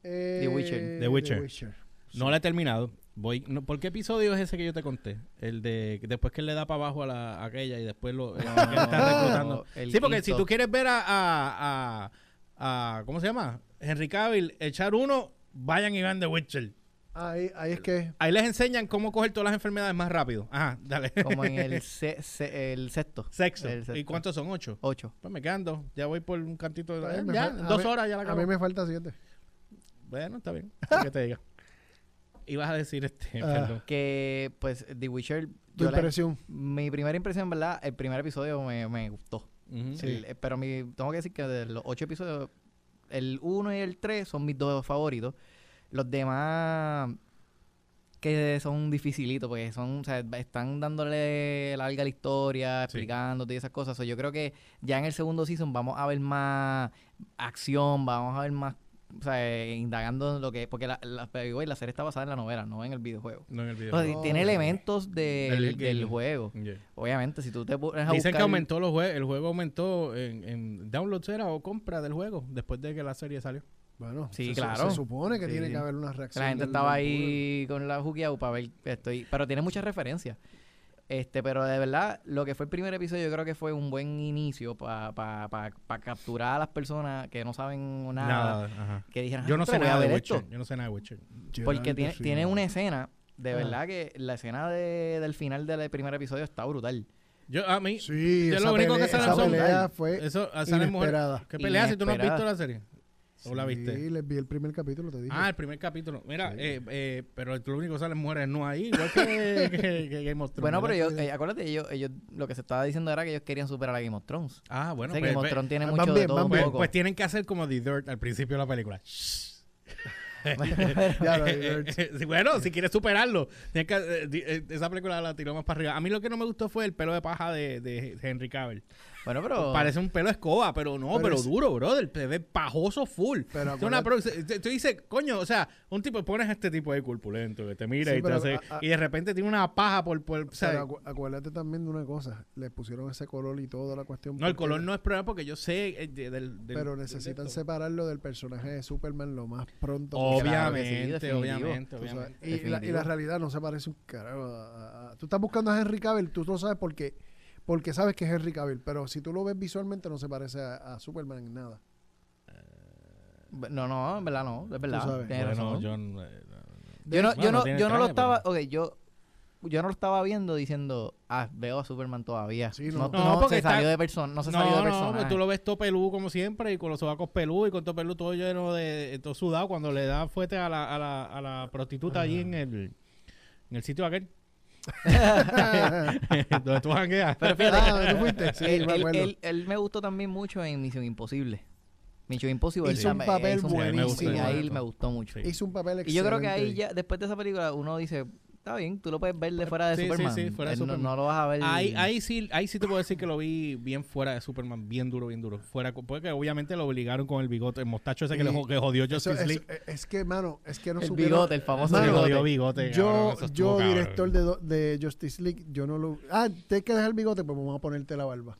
Eh, Witcher. The Witcher. No la he terminado. Voy, no, ¿Por qué episodio es ese que yo te conté? El de después que él le da para abajo a, la, a aquella y después lo, él está reclutando. el Sí, porque si tú quieres ver a, a, a, a- ¿cómo se llama? Henry Cavill echar uno, vayan y vean The Witcher. Ahí, ahí es que... Ahí les enseñan cómo coger todas las enfermedades más rápido. Ajá, dale. Como en el, se- se- el sexto. El sexto. ¿Y cuántos son? ¿Ocho? Ocho. Pues me quedan dos. Ya voy por un cantito de... Ay, ya, a dos mí- horas ya la A acabo. mí me falta siete. Bueno, está bien. ¿Qué te diga? Ibas a decir este, Ah. Que, pues, The Witcher... Tu yo la- impresión. mi primera impresión, ¿verdad? El primer episodio me, me gustó. El- pero mi, tengo que decir que de los ocho episodios, el 1 y el 3 son mis dos favoritos. Los demás que son dificilitos, porque son, o sea, están dándole larga la historia, Sí. explicándote y esas cosas. So, yo creo que ya en el segundo season vamos a ver más acción, vamos a ver más, o sea, indagando lo que, porque la, la, la serie está basada en la novela, no en el videojuego. No en el video. O sea, Oh, tiene elementos del, Del juego. Yeah. Obviamente, si tú te pones a Dicen que buscar- aumentó los juegos. El juego aumentó en, en downloads era o compra del juego después de que la serie salió. Bueno, Sí, se, claro. Se supone que Sí, tiene sí. que haber una reacción. La gente del- estaba del ahí con la juqueado para ver esto. y- Pero tiene muchas referencias. Este, pero de verdad, lo que fue el primer episodio, yo creo que fue un buen inicio para pa, pa- pa capturar a las personas que no saben nada. Que dijeran, Yo "Ah, no sé nada de Witcher. esto. Yo no sé nada de Witcher. Porque tiene, tiene una escena, de Ah. verdad que la escena de- del final del primer episodio está brutal. Yo, a mí, Sí, Yo esa lo único que pelea, salen esa son- pelea fue eso salen mujeres. ¿Qué pelea si tú no has visto la serie? ¿O la viste? Sí, les vi el primer capítulo, te dije. Ah, el primer capítulo. Mira, Sí. eh, eh, pero lo único que salen mujeres no ahí, igual que, que- que Game of Thrones. Bueno, pero ellos, eh, acuérdate, ellos, ellos, lo que se estaba diciendo era que ellos querían superar a Game of Thrones. Ah, bueno, O sea, pues, Game of pues- Thrones tiene mucho bien, de todo pues- pues tienen que hacer como The Dirt al principio de la película. Ya lo vi, Sí, bueno, si quieres superarlo, tienes que, eh, eh, esa película la tiró más para arriba. A mí lo que no me gustó fue el pelo de paja de, de Henry Cavill. Bueno, pero... Parece un pelo de escoba, pero no, Pero pero, es- duro, brother. Se ve pajoso full. Pero una acuérdate- pro- tú dices, coño, o sea, un tipo, pones a este tipo de corpulento que te mira Sí, y te hace, a- a- y de repente tiene una paja por, por o sea, Pero acu- acuérdate también de una cosa. Le pusieron ese color y toda la cuestión. no, el color no es prueba porque yo sé eh, de- del, del- Pero necesitan separarlo del personaje de Superman lo más pronto Claro que sí, Obviamente, obviamente, obviamente. Y, la, y Definitivo. la realidad no se parece un carajo. a- a- a- tú estás buscando a Henry Cavill, tú lo sabes porque, porque sabes que es Henry Cavill, pero si tú lo ves visualmente no se parece a, a Superman en nada. No, no, en verdad no, es verdad. Bueno, razón. yo no- eh, Yo no, Bueno, yo no, tiene yo no lo traje, estaba, ok, yo, yo no lo estaba viendo diciendo, ah, veo a Superman todavía. Sí, no, no. no, No, porque se está- salió de persona, no se salió de persona. no, pues tú lo ves todo peludo como siempre y con los sobacos peludos y con todo peludo todo lleno de todo sudado cuando le da fuerte a la, a la, a la prostituta allí en el en el sitio aquel donde tú jangueas. Pero fíjate, Ah, ¿tú fuiste? Sí, él, me él- acuerdo. él- él me gustó también mucho en Misión Imposible. Misión Imposible. Hizo él un papel hizo buenísimo. Sí, ahí me gustó mucho. Sí. Hizo un papel Y yo creo que ahí excelente. ya, después de esa película, uno dice, está bien, tú lo puedes ver de fuera de Sí, sí, Superman. sí, fuera de no- Superman. No, lo vas a ver. Ahí, ahí sí, ahí sí te puedo decir que lo vi bien fuera de Superman, bien duro, bien duro. Fuera, porque obviamente lo obligaron con el bigote, el mostacho ese que, le, que jodió Justice eso- League. es que, mano, es que no el supieron- bigote, el famoso Mano, bigote. jodió bigote. Yo, cabrón, eso estuvo yo director de, Justice League, yo no lo... Ah, tienes que dejar el bigote, pues vamos a ponerte la barba.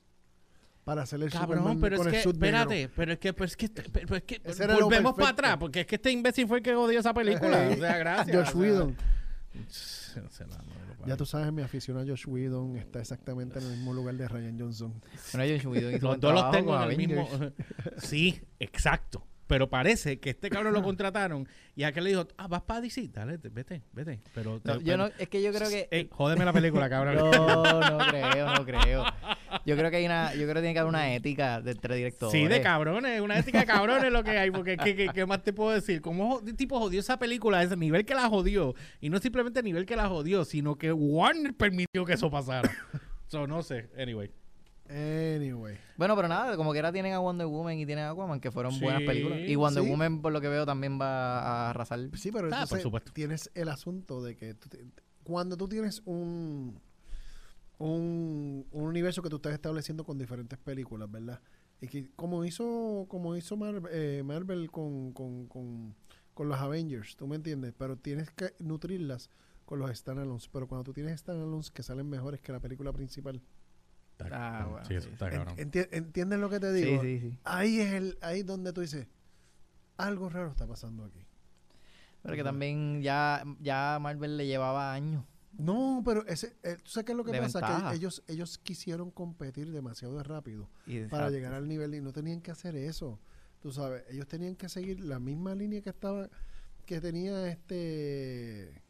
Para hacer el Cabrón, Superman pero es con que, el negro. espérate, pero es que, pero es que, pero es que volvemos para atrás, porque es que este imbécil fue el que odió esa película. o sea, gracias. Josh o sea, Whedon. o sea, no, no, no, Ya tú sabes, mi afición a Josh Whedon está exactamente en el mismo lugar de Ryan Johnson. Bueno, Josh Whedon hizo Los dos los tengo en el mismo. Sí, exacto. Pero parece que este cabrón lo contrataron y aquel le dijo, ah, vas para DC, dale, te- vete, vete. Pero, No, pero- yo no, es que yo creo que... Ey, jódeme la película, cabrón. No, no creo, no creo. Yo creo que hay una, yo creo que tiene que haber una ética de entre directores. Sí, de cabrones, una ética de cabrones lo que hay, porque ¿qué, qué, qué más te puedo decir? ¿Cómo tipo jodió esa película a ese nivel que la jodió? Y no simplemente el nivel que la jodió, sino que Warner permitió que eso pasara. so, no sé, anyway. Anyway. Bueno, pero nada, como que ahora tienen a Wonder Woman y tienen a Aquaman, que fueron buenas películas. Y Wonder sí. Woman, por lo que veo, también va a arrasar. Sí, pero Ah, por entonces supuesto. tienes el asunto de que tú te- cuando tú tienes un, un, un universo que tú estás estableciendo con diferentes películas, ¿verdad? Y que como hizo, como hizo Mar- eh, Marvel con, con, con, con los Avengers, ¿tú me entiendes? Pero tienes que nutrirlas con los standalones. Pero cuando tú tienes standalones que salen mejores que la película principal, Ah, bueno, sí, eso sí, está cabrón. enti- ¿entiendes lo que te Sí, digo? sí, sí. Ahí es el, ahí donde tú dices, algo raro está pasando aquí. Pero que también ya, ya Marvel le llevaba años. No, pero ese, eh, ¿tú sabes qué es lo que De pasa? ventaja. Que ellos, ellos quisieron competir demasiado rápido Y, para llegar al nivel y no tenían que hacer eso. Tú sabes, ellos tenían que seguir la misma línea que estaba, que tenía este...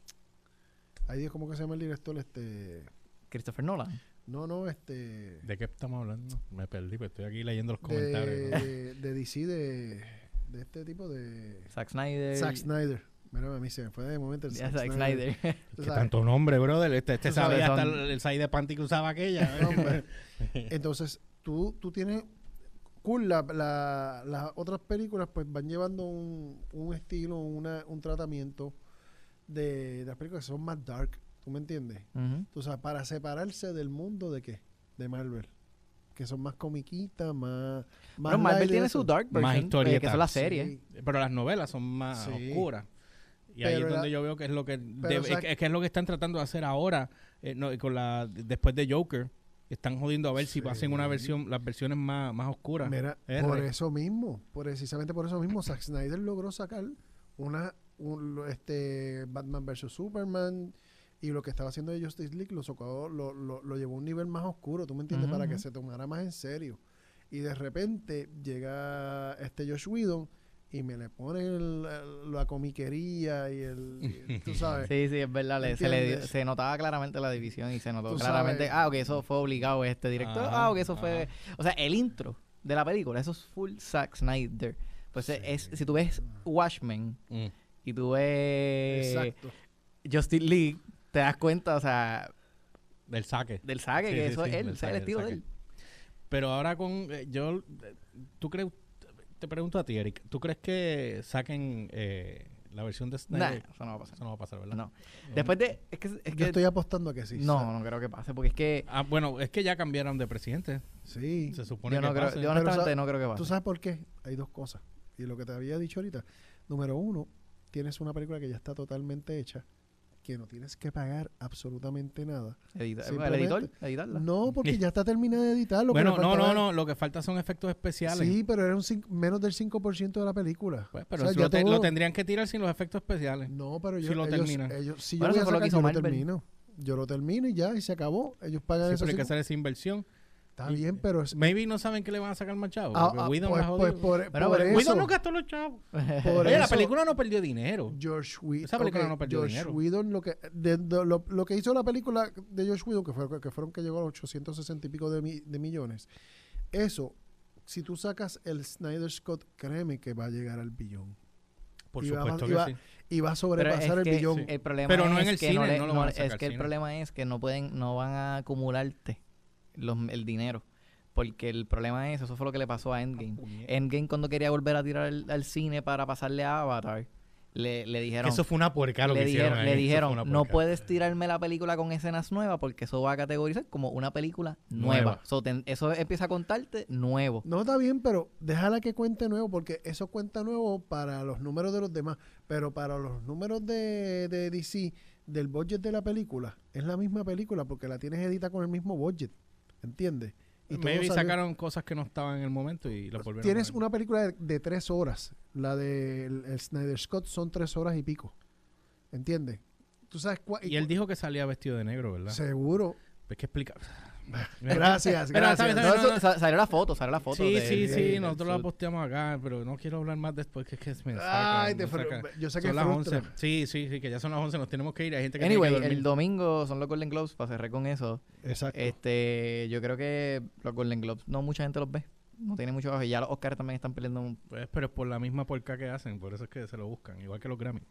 Ay Dios, ¿cómo que se llama el director? Este... Christopher Nolan. No, no, este... ¿De qué estamos hablando? Me perdí, pues estoy aquí leyendo los De, comentarios. ¿no? de DC, de, de este tipo de... Zack Snyder. Zack Snyder. Mira, a mí se me fue de momento el Zack Zack Snyder. ¿Qué tanto nombre, brother? Este, este sabía hasta son- el, el side de panty que usaba aquella. Hombre. Entonces, tú, tú tienes. Cool, la- la- las otras películas pues van llevando un, un estilo, una, un tratamiento de, de las películas que son más dark. ¿Tú me entiendes? Ujú. O sea, para separarse del mundo de qué? De Marvel. Que son más comiquitas, más. más Bueno, Marvel tiene su dark Más version, eh, historietas. que son las series. Sí. Pero las novelas son más Sí. oscuras. Y ahí es donde la- yo veo que es lo que pero, debe- o sea, es, que- lo que están tratando de hacer ahora eh, no, con la después de Joker. Están jodiendo a ver si hacen una versión, las versiones más, más oscuras. Mira, R. por eso mismo, precisamente por eso mismo, Zack Snyder logró sacar una un- este Batman vs Superman y lo que estaba haciendo de Justice League lo, sacó- lo, lo, lo llevó a un nivel más oscuro, ¿tú me entiendes? Para que se tomara más en serio. Y de repente llega este Josh Whedon y me le pone el- el- la comiquería y el, y- tú sabes. Sí, sí, es verdad. le- se, le, se notaba claramente la división y se notó claramente, sabes. ah, ok, eso fue obligado este director. Ajá, ah, ok, eso fue... O sea, el intro de la película, eso es full Zack Snyder. Pues Sí. es, si tú ves Watchmen Mm. y tú ves Exacto. Justice League, te das cuenta, o sea, Del saque. del saque, Sí, que sí, eso sí, es él, es el estilo del de él. Pero ahora con eh, yo eh, tú crees te pregunto a ti, Eric, ¿tú crees que saquen eh, la versión de Nah, Snyder? eso no va a pasar. Eso no va a pasar, ¿verdad? No. Después de... Es que, es Yo que estoy apostando a que sí. no, no creo que pase, porque es que Ah, bueno, es que ya cambiaron de presidente. Sí. Se supone yo no que creo, pase. yo honestamente no creo que ¿Tú pase. sabes por qué? Hay dos cosas. Y lo que te había dicho ahorita. Número uno, tienes una película que ya está totalmente hecha, que no tienes que pagar absolutamente nada. Edita- el editor, editarla. No, porque ya está terminada de editar. Lo que bueno, no, no, no, lo que falta son efectos especiales. Sí, pero era un menos del 5% de la película. Pues, pero O sea, ya lo, te- todo- lo tendrían que tirar sin los efectos especiales. No, pero yo, Si lo ellos, terminan. ellos- si Bueno, yo voy a fue lo que sacar, hizo yo lo termino. Yo lo termino y ya, y se acabó. Ellos pagan Sí, eso. pero hay que hacer esa inversión. Está bien, pero... es- Maybe no saben que le van a sacar más chavos. Ah, ah, Whedon pues, la pues por, Bueno, por pero eso... Whedon no gastó los chavos. por Oye, la película no perdió dinero. Josh Whedon. Esa película ok, no perdió Josh dinero. Whedon, lo que, de- de- lo, lo que hizo la película de Josh Whedon, que, fue, que fueron que llegó a los 860 y pico de, mi- de millones, eso, si tú sacas el Snyder Scott, créeme que va a llegar al billón. Por Y supuesto y que va- sí. Y va a Pero sobrepasar el billón. el problema Pero no es en el que cine, no, le- no lo no- van a es que el cine. problema es que no pueden no van a acumularte los, el dinero porque el problema es eso fue lo que le pasó a Endgame Endgame cuando quería volver a tirar al, al cine para pasarle a Avatar le, le dijeron, eso fue una puerca lo le que hicieron dijeron, ahí, le dijeron, no puerca". puedes tirarme la película con escenas nuevas porque eso va a categorizar como una película nueva. Nueva. So, eso empieza a contarte nuevo. No está bien, pero déjala que cuente nuevo, porque eso cuenta nuevo para los números de los demás. Pero para los números de, de DC, del budget de la película, es la misma película porque la tienes edita con el mismo budget. ¿Entiendes? Y Maybe salió- sacaron cosas que no estaban en el momento y lo volvieron Tienes a una película de, de tres horas. La de el, el Snyder Scott son tres horas y pico. ¿Entiendes? Tú sabes cuál. Y él dijo que salía vestido de negro, ¿verdad? Seguro. Es que explica. Gracias, gracias. salió la foto, salió la foto. Sí, de- sí, de- sí, nosotros la posteamos acá, pero no quiero hablar más después que es que me Ay, te me fru- saca. yo sé que Son las frustra. 11. Sí, sí, sí, que ya son las 11, nos tenemos que ir. Hay gente que Anyway, que el domingo son los Golden Globes, para cerrar con eso. Exacto. Este, yo creo que los Golden Globes no mucha gente los ve. No tiene mucho bajo. Y ya los Oscars también están peleando. un- Pues, pero es por la misma porca que hacen, por eso es que se lo buscan, igual que los Grammy.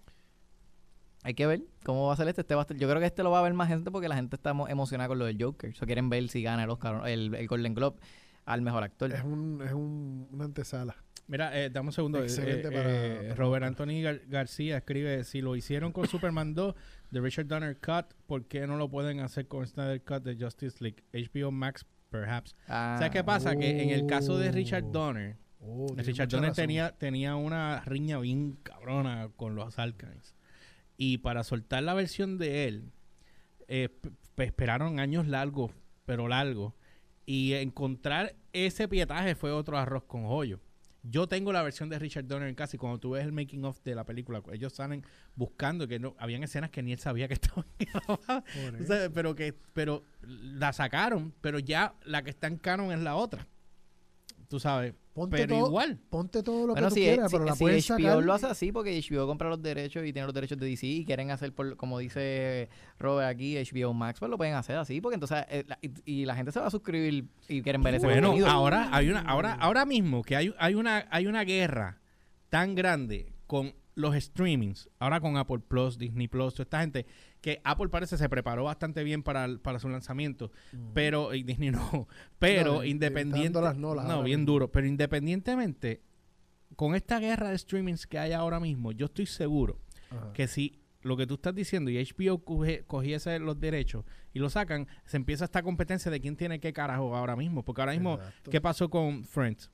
Hay que ver cómo va a ser este. este va a estar- yo creo que este lo va a ver más gente porque la gente está emo- emocionada con lo del Joker. O quieren ver si gana el Oscar, el, el Golden Globe al mejor actor. Es, un, es un, una antesala. Mira, eh, dame un segundo. eh, Excelente eh, para- eh, para Robert. Anthony Gar- García escribe, si lo hicieron con Superman 2 de Richard Donner Cut, ¿por qué no lo pueden hacer con Snyder Cut de Justice League? HBO Max, perhaps. Ah, ¿Sabes qué pasa? Que en el caso de Oh. Richard Donner, Oh, Richard Donner razón. tenía, tenía una riña bien cabrona con los Alkans. Y para soltar la versión de él, eh, esperaron años largos, pero largos. Y encontrar ese pietaje fue otro arroz con joyo. Yo tengo la versión de Richard Donner en casa y cuando tú ves el making of de la película, ellos salen buscando que no, habían escenas que ni él sabía que estaban grabadas. O sea, pero que pero la sacaron, pero ya la que está en canon es la otra. Tú sabes, Ponte pero todo, igual. ponte todo lo Bueno, que tú si, quieras, si- pero la si puedes HBO sacar. lo hace así porque HBO compra los derechos y tiene los derechos de DC y quieren hacer, por, como dice Robert aquí, HBO Max, pues lo pueden hacer así porque entonces eh, la- y, y la gente se va a suscribir y quieren ver ese Bueno, contenido. ahora hay una, ahora, ahora mismo que hay, hay una, hay una guerra tan grande con los streamings, ahora con Apple Plus, Disney Plus, toda esta gente, que Apple parece se preparó bastante bien para, para su lanzamiento, pero, y Disney no, pero No, eh, independiente, dando las nolas no, bien mismo. duro, pero independientemente, con esta guerra de streamings que hay ahora mismo, yo estoy seguro Ajá. que si lo que tú estás diciendo y HBO coge- cogiese los derechos y lo sacan, se empieza esta competencia de quién tiene qué carajo ahora mismo. Porque ahora mismo, Exacto. ¿qué pasó con Friends?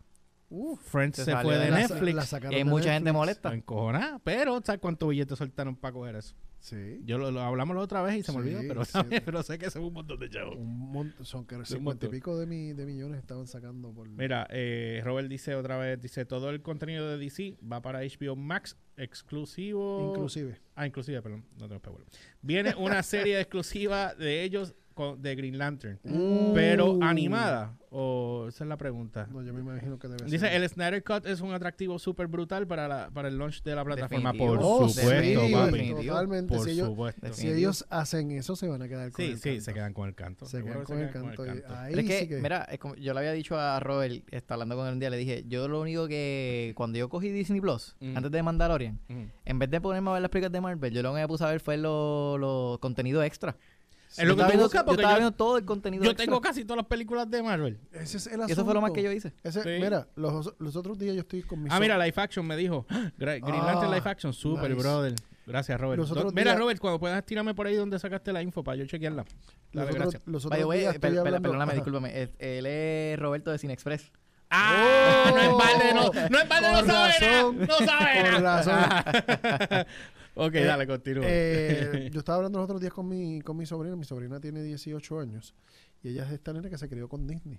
Uf, Friends Se fue de la- Netflix. la Y de mucha gente molesta. Pero ¿sabes cuántos billetes soltaron para coger eso? Sí. Yo lo, lo hablamos la otra vez y se me Sí, olvidó, pero, pero sé que es un montón de chavos. Un mon- son que un 50 y montón. pico de, mi- de millones estaban sacando por. Mira, eh, Robert dice otra vez, dice, todo el contenido de DC va para HBO Max exclusivo. Inclusive. Ah, inclusive, perdón, no tengo espejuelo. Viene una serie exclusiva de ellos con, de Green Lantern, pero Uh. animada. O esa es la pregunta. No, yo me imagino que debe Dice, ser. el Snyder Cut es un atractivo súper brutal para, la, para el launch de la plataforma. Definitivo. Por Oh, supuesto, sí, papi. Totalmente. Por si, ellos, supuesto. si ellos hacen eso, se van a quedar con Sí, el sí, canto. se quedan con el canto. Se quedan que con se el canto. ahí Pero es que, sí que- mira, es como yo le había dicho a Robert, está hablando con él un día, le dije, yo lo único que, cuando yo cogí Disney Plus, Ujú. antes de Mandalorian, En vez de ponerme a ver las películas de Marvel, yo lo que me puse a ver fue los los contenidos extra. Es lo Yo que estaba tú buscas yo porque estaba yo, viendo todo el contenido yo extra. tengo casi todas las películas de Marvel. Ese es el Y eso fue lo más asunto. que yo hice. Ese- Sí. Mira, los, los otros días yo estoy con mis Ah, mira, Life Action me dijo. Green Ah, Lantern Life Action, super, nice. brother. Gracias, Robert. Los otros Do- Mira, días- Robert, cuando puedas tirarme por ahí donde sacaste la info para yo chequearla. los Dale, otros, gracias. los otros way, días estoy hablando. perdóname, discúlpame. Él es Roberto de Cine ¡Ah! no es balde, no. No es balde, no sabe razón. nada. No sabe Con nada. razón. ok, Eh, dale, continúa. Eh, yo estaba hablando los otros días con mi, con mi sobrina. Mi sobrina tiene 18 años. Y ella es esta nena que se crió con Disney.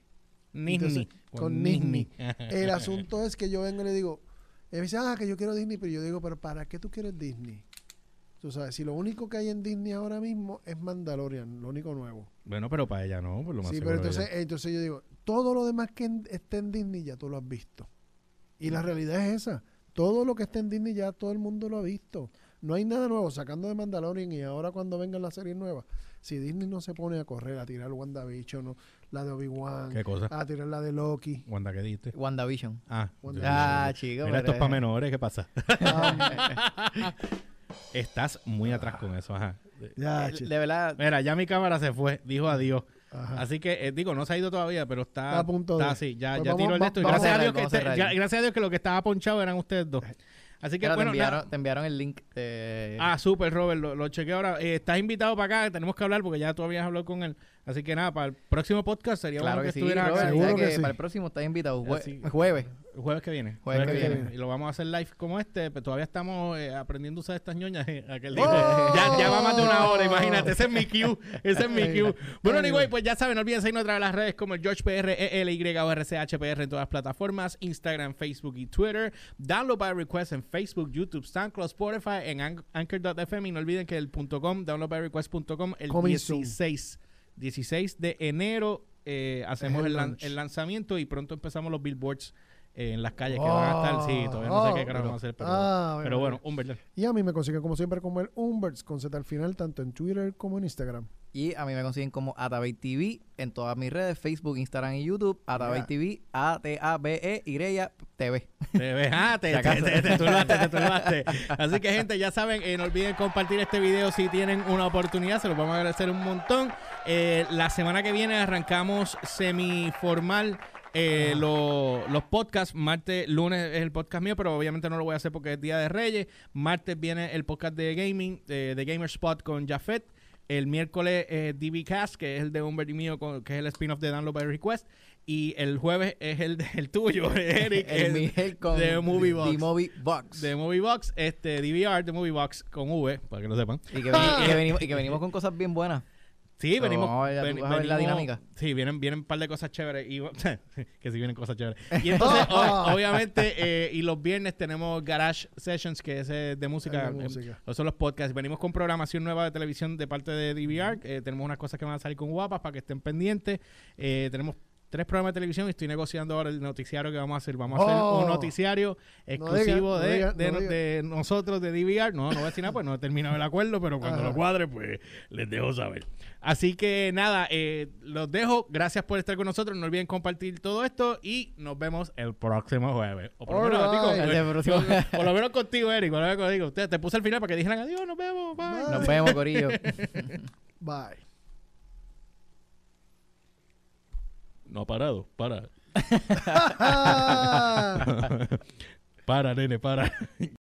Nisni. entonces, con Nisni. El asunto es que yo vengo y le digo, ella me dice, ah, que yo quiero Disney, pero yo digo, pero ¿para qué tú quieres Disney? Tú sabes, si lo único que hay en Disney ahora mismo es Mandalorian, lo único nuevo. Bueno, pero para ella no, por lo más Sí, pero entonces, entonces yo digo, todo lo demás que en- esté en Disney ya tú lo has visto. Y la realidad es esa. Todo lo que está en Disney ya todo el mundo lo ha visto. No hay nada nuevo, sacando de Mandalorian y ahora cuando vengan las series nuevas. Si Disney no se pone a correr, a tirar WandaVision, o la de Obi-Wan, ¿Qué cosa? a tirar la de Loki. Wanda, ¿qué diste? WandaVision. Ah, Wanda- yo- Ah, chico. Mira, esto es para menores, ¿qué pasa? Ah, Estás muy atrás con eso, ajá. ya, Eh. De verdad, Mira, ya mi cámara se fue, dijo adiós. Ajá. Así que, eh, digo, no se ha ido todavía, pero está, Está a punto de- así, ya, Pues ya vamos- tiró el de va- esto. Y vamos a gracias, a Dios que este- ya- gracias a Dios que lo que estaba ponchado eran ustedes dos. Así que bueno, te, enviaron, te enviaron el link. de- Ah, súper, Robert, lo, lo chequeé ahora. Eh, estás invitado para acá, tenemos que hablar porque ya tú habías hablado con él. Así que nada, para el próximo podcast sería claro bueno que, que, sí, estuvieras Robert, Seguro que que sí. para el próximo estás invitado. jue- Así. Jueves. el jueves que viene. Jueves que viene. Y lo vamos a hacer live como este, pero todavía estamos eh, aprendiendo a usar estas ñoñas. eh, aquel día. ¡Oh! ya, ya va más de una hora, imagínate. Ese es mi cue. Ese es mi cue. Bueno, Ay, anyway, pues ya saben, no olviden seguirnos a través de las redes como el GeorgePR, ELY o RCHPR en todas las plataformas, Instagram, Facebook y Twitter. Download by request en Facebook, YouTube, SoundCloud, Spotify, en An- Anchor.fm. Y no olviden que el .com, downloadbyrequest.com, el Coming soon. 16, 16 de enero eh, hacemos el el, lanzamiento y pronto empezamos los billboards en las calles que van a estar. Sí, todavía no sé qué Oh, carajo vamos a hacer, pero, Ah, pero bueno. verdad. Y a mí me consiguen como siempre como el Umberts con Z al final, tanto en Twitter como en Instagram. Y a mí me consiguen como Atabey TV en todas mis redes, Facebook, Instagram y YouTube. Atabey Yeah. TV, A-T-A-B-E-Y TV. Te ves, ah, te, te, te, te turbaste, te turbaste. Así que, gente, ya saben, eh, no olviden compartir este video si tienen una oportunidad. Se los vamos a agradecer un montón. Eh, la semana que viene arrancamos semiformal. Eh, lo- los podcasts, martes, lunes es el podcast mío, pero obviamente no lo voy a hacer porque es Día de Reyes. Martes viene el podcast de gaming, eh, de Gamer Spot con Jafet. El miércoles es DB Cast, que es el de Humbert y mío, con- que es el spin-off de Download by Request. Y el jueves es el, de- el tuyo, Eric. El con de Movie Box. The Movie Box. de Movie Box, este, DVR de Movie Box con V, para que lo sepan. Y que, veni- y que venimos, y que venimos con cosas bien buenas. Sí, So, venimos. vamos a ver, ven- tú vas a ver la venimos- dinámica. Sí, vienen, vienen un par de cosas chéveres. Y, que sí vienen cosas chéveres. Y entonces, o- obviamente, eh, y los viernes tenemos Garage Sessions, que es eh, de música. Eh, música. son los podcasts. Venimos con programación nueva de televisión de parte de DVR. eh, tenemos unas cosas que van a salir con guapas para que estén pendientes. Eh, tenemos tres programas de televisión y estoy negociando ahora el noticiario que vamos a hacer. Vamos a hacer Oh. un noticiario exclusivo no de, diga, de, no de nosotros, de DVR. No, no voy a decir nada, pues no he terminado el acuerdo, pero cuando Ajá. lo cuadre, pues les dejo saber. Así que nada, eh, los dejo. Gracias por estar con nosotros. No olviden compartir todo esto y nos vemos el próximo jueves. O por lo menos, El próximo- por- por lo menos contigo, Eric. Por lo menos contigo. Te, te puse al final para que dijeran adiós, nos vemos. Bye. Bye. Nos vemos, Corillo. Bye. No ha parado, para. Para, nene, para.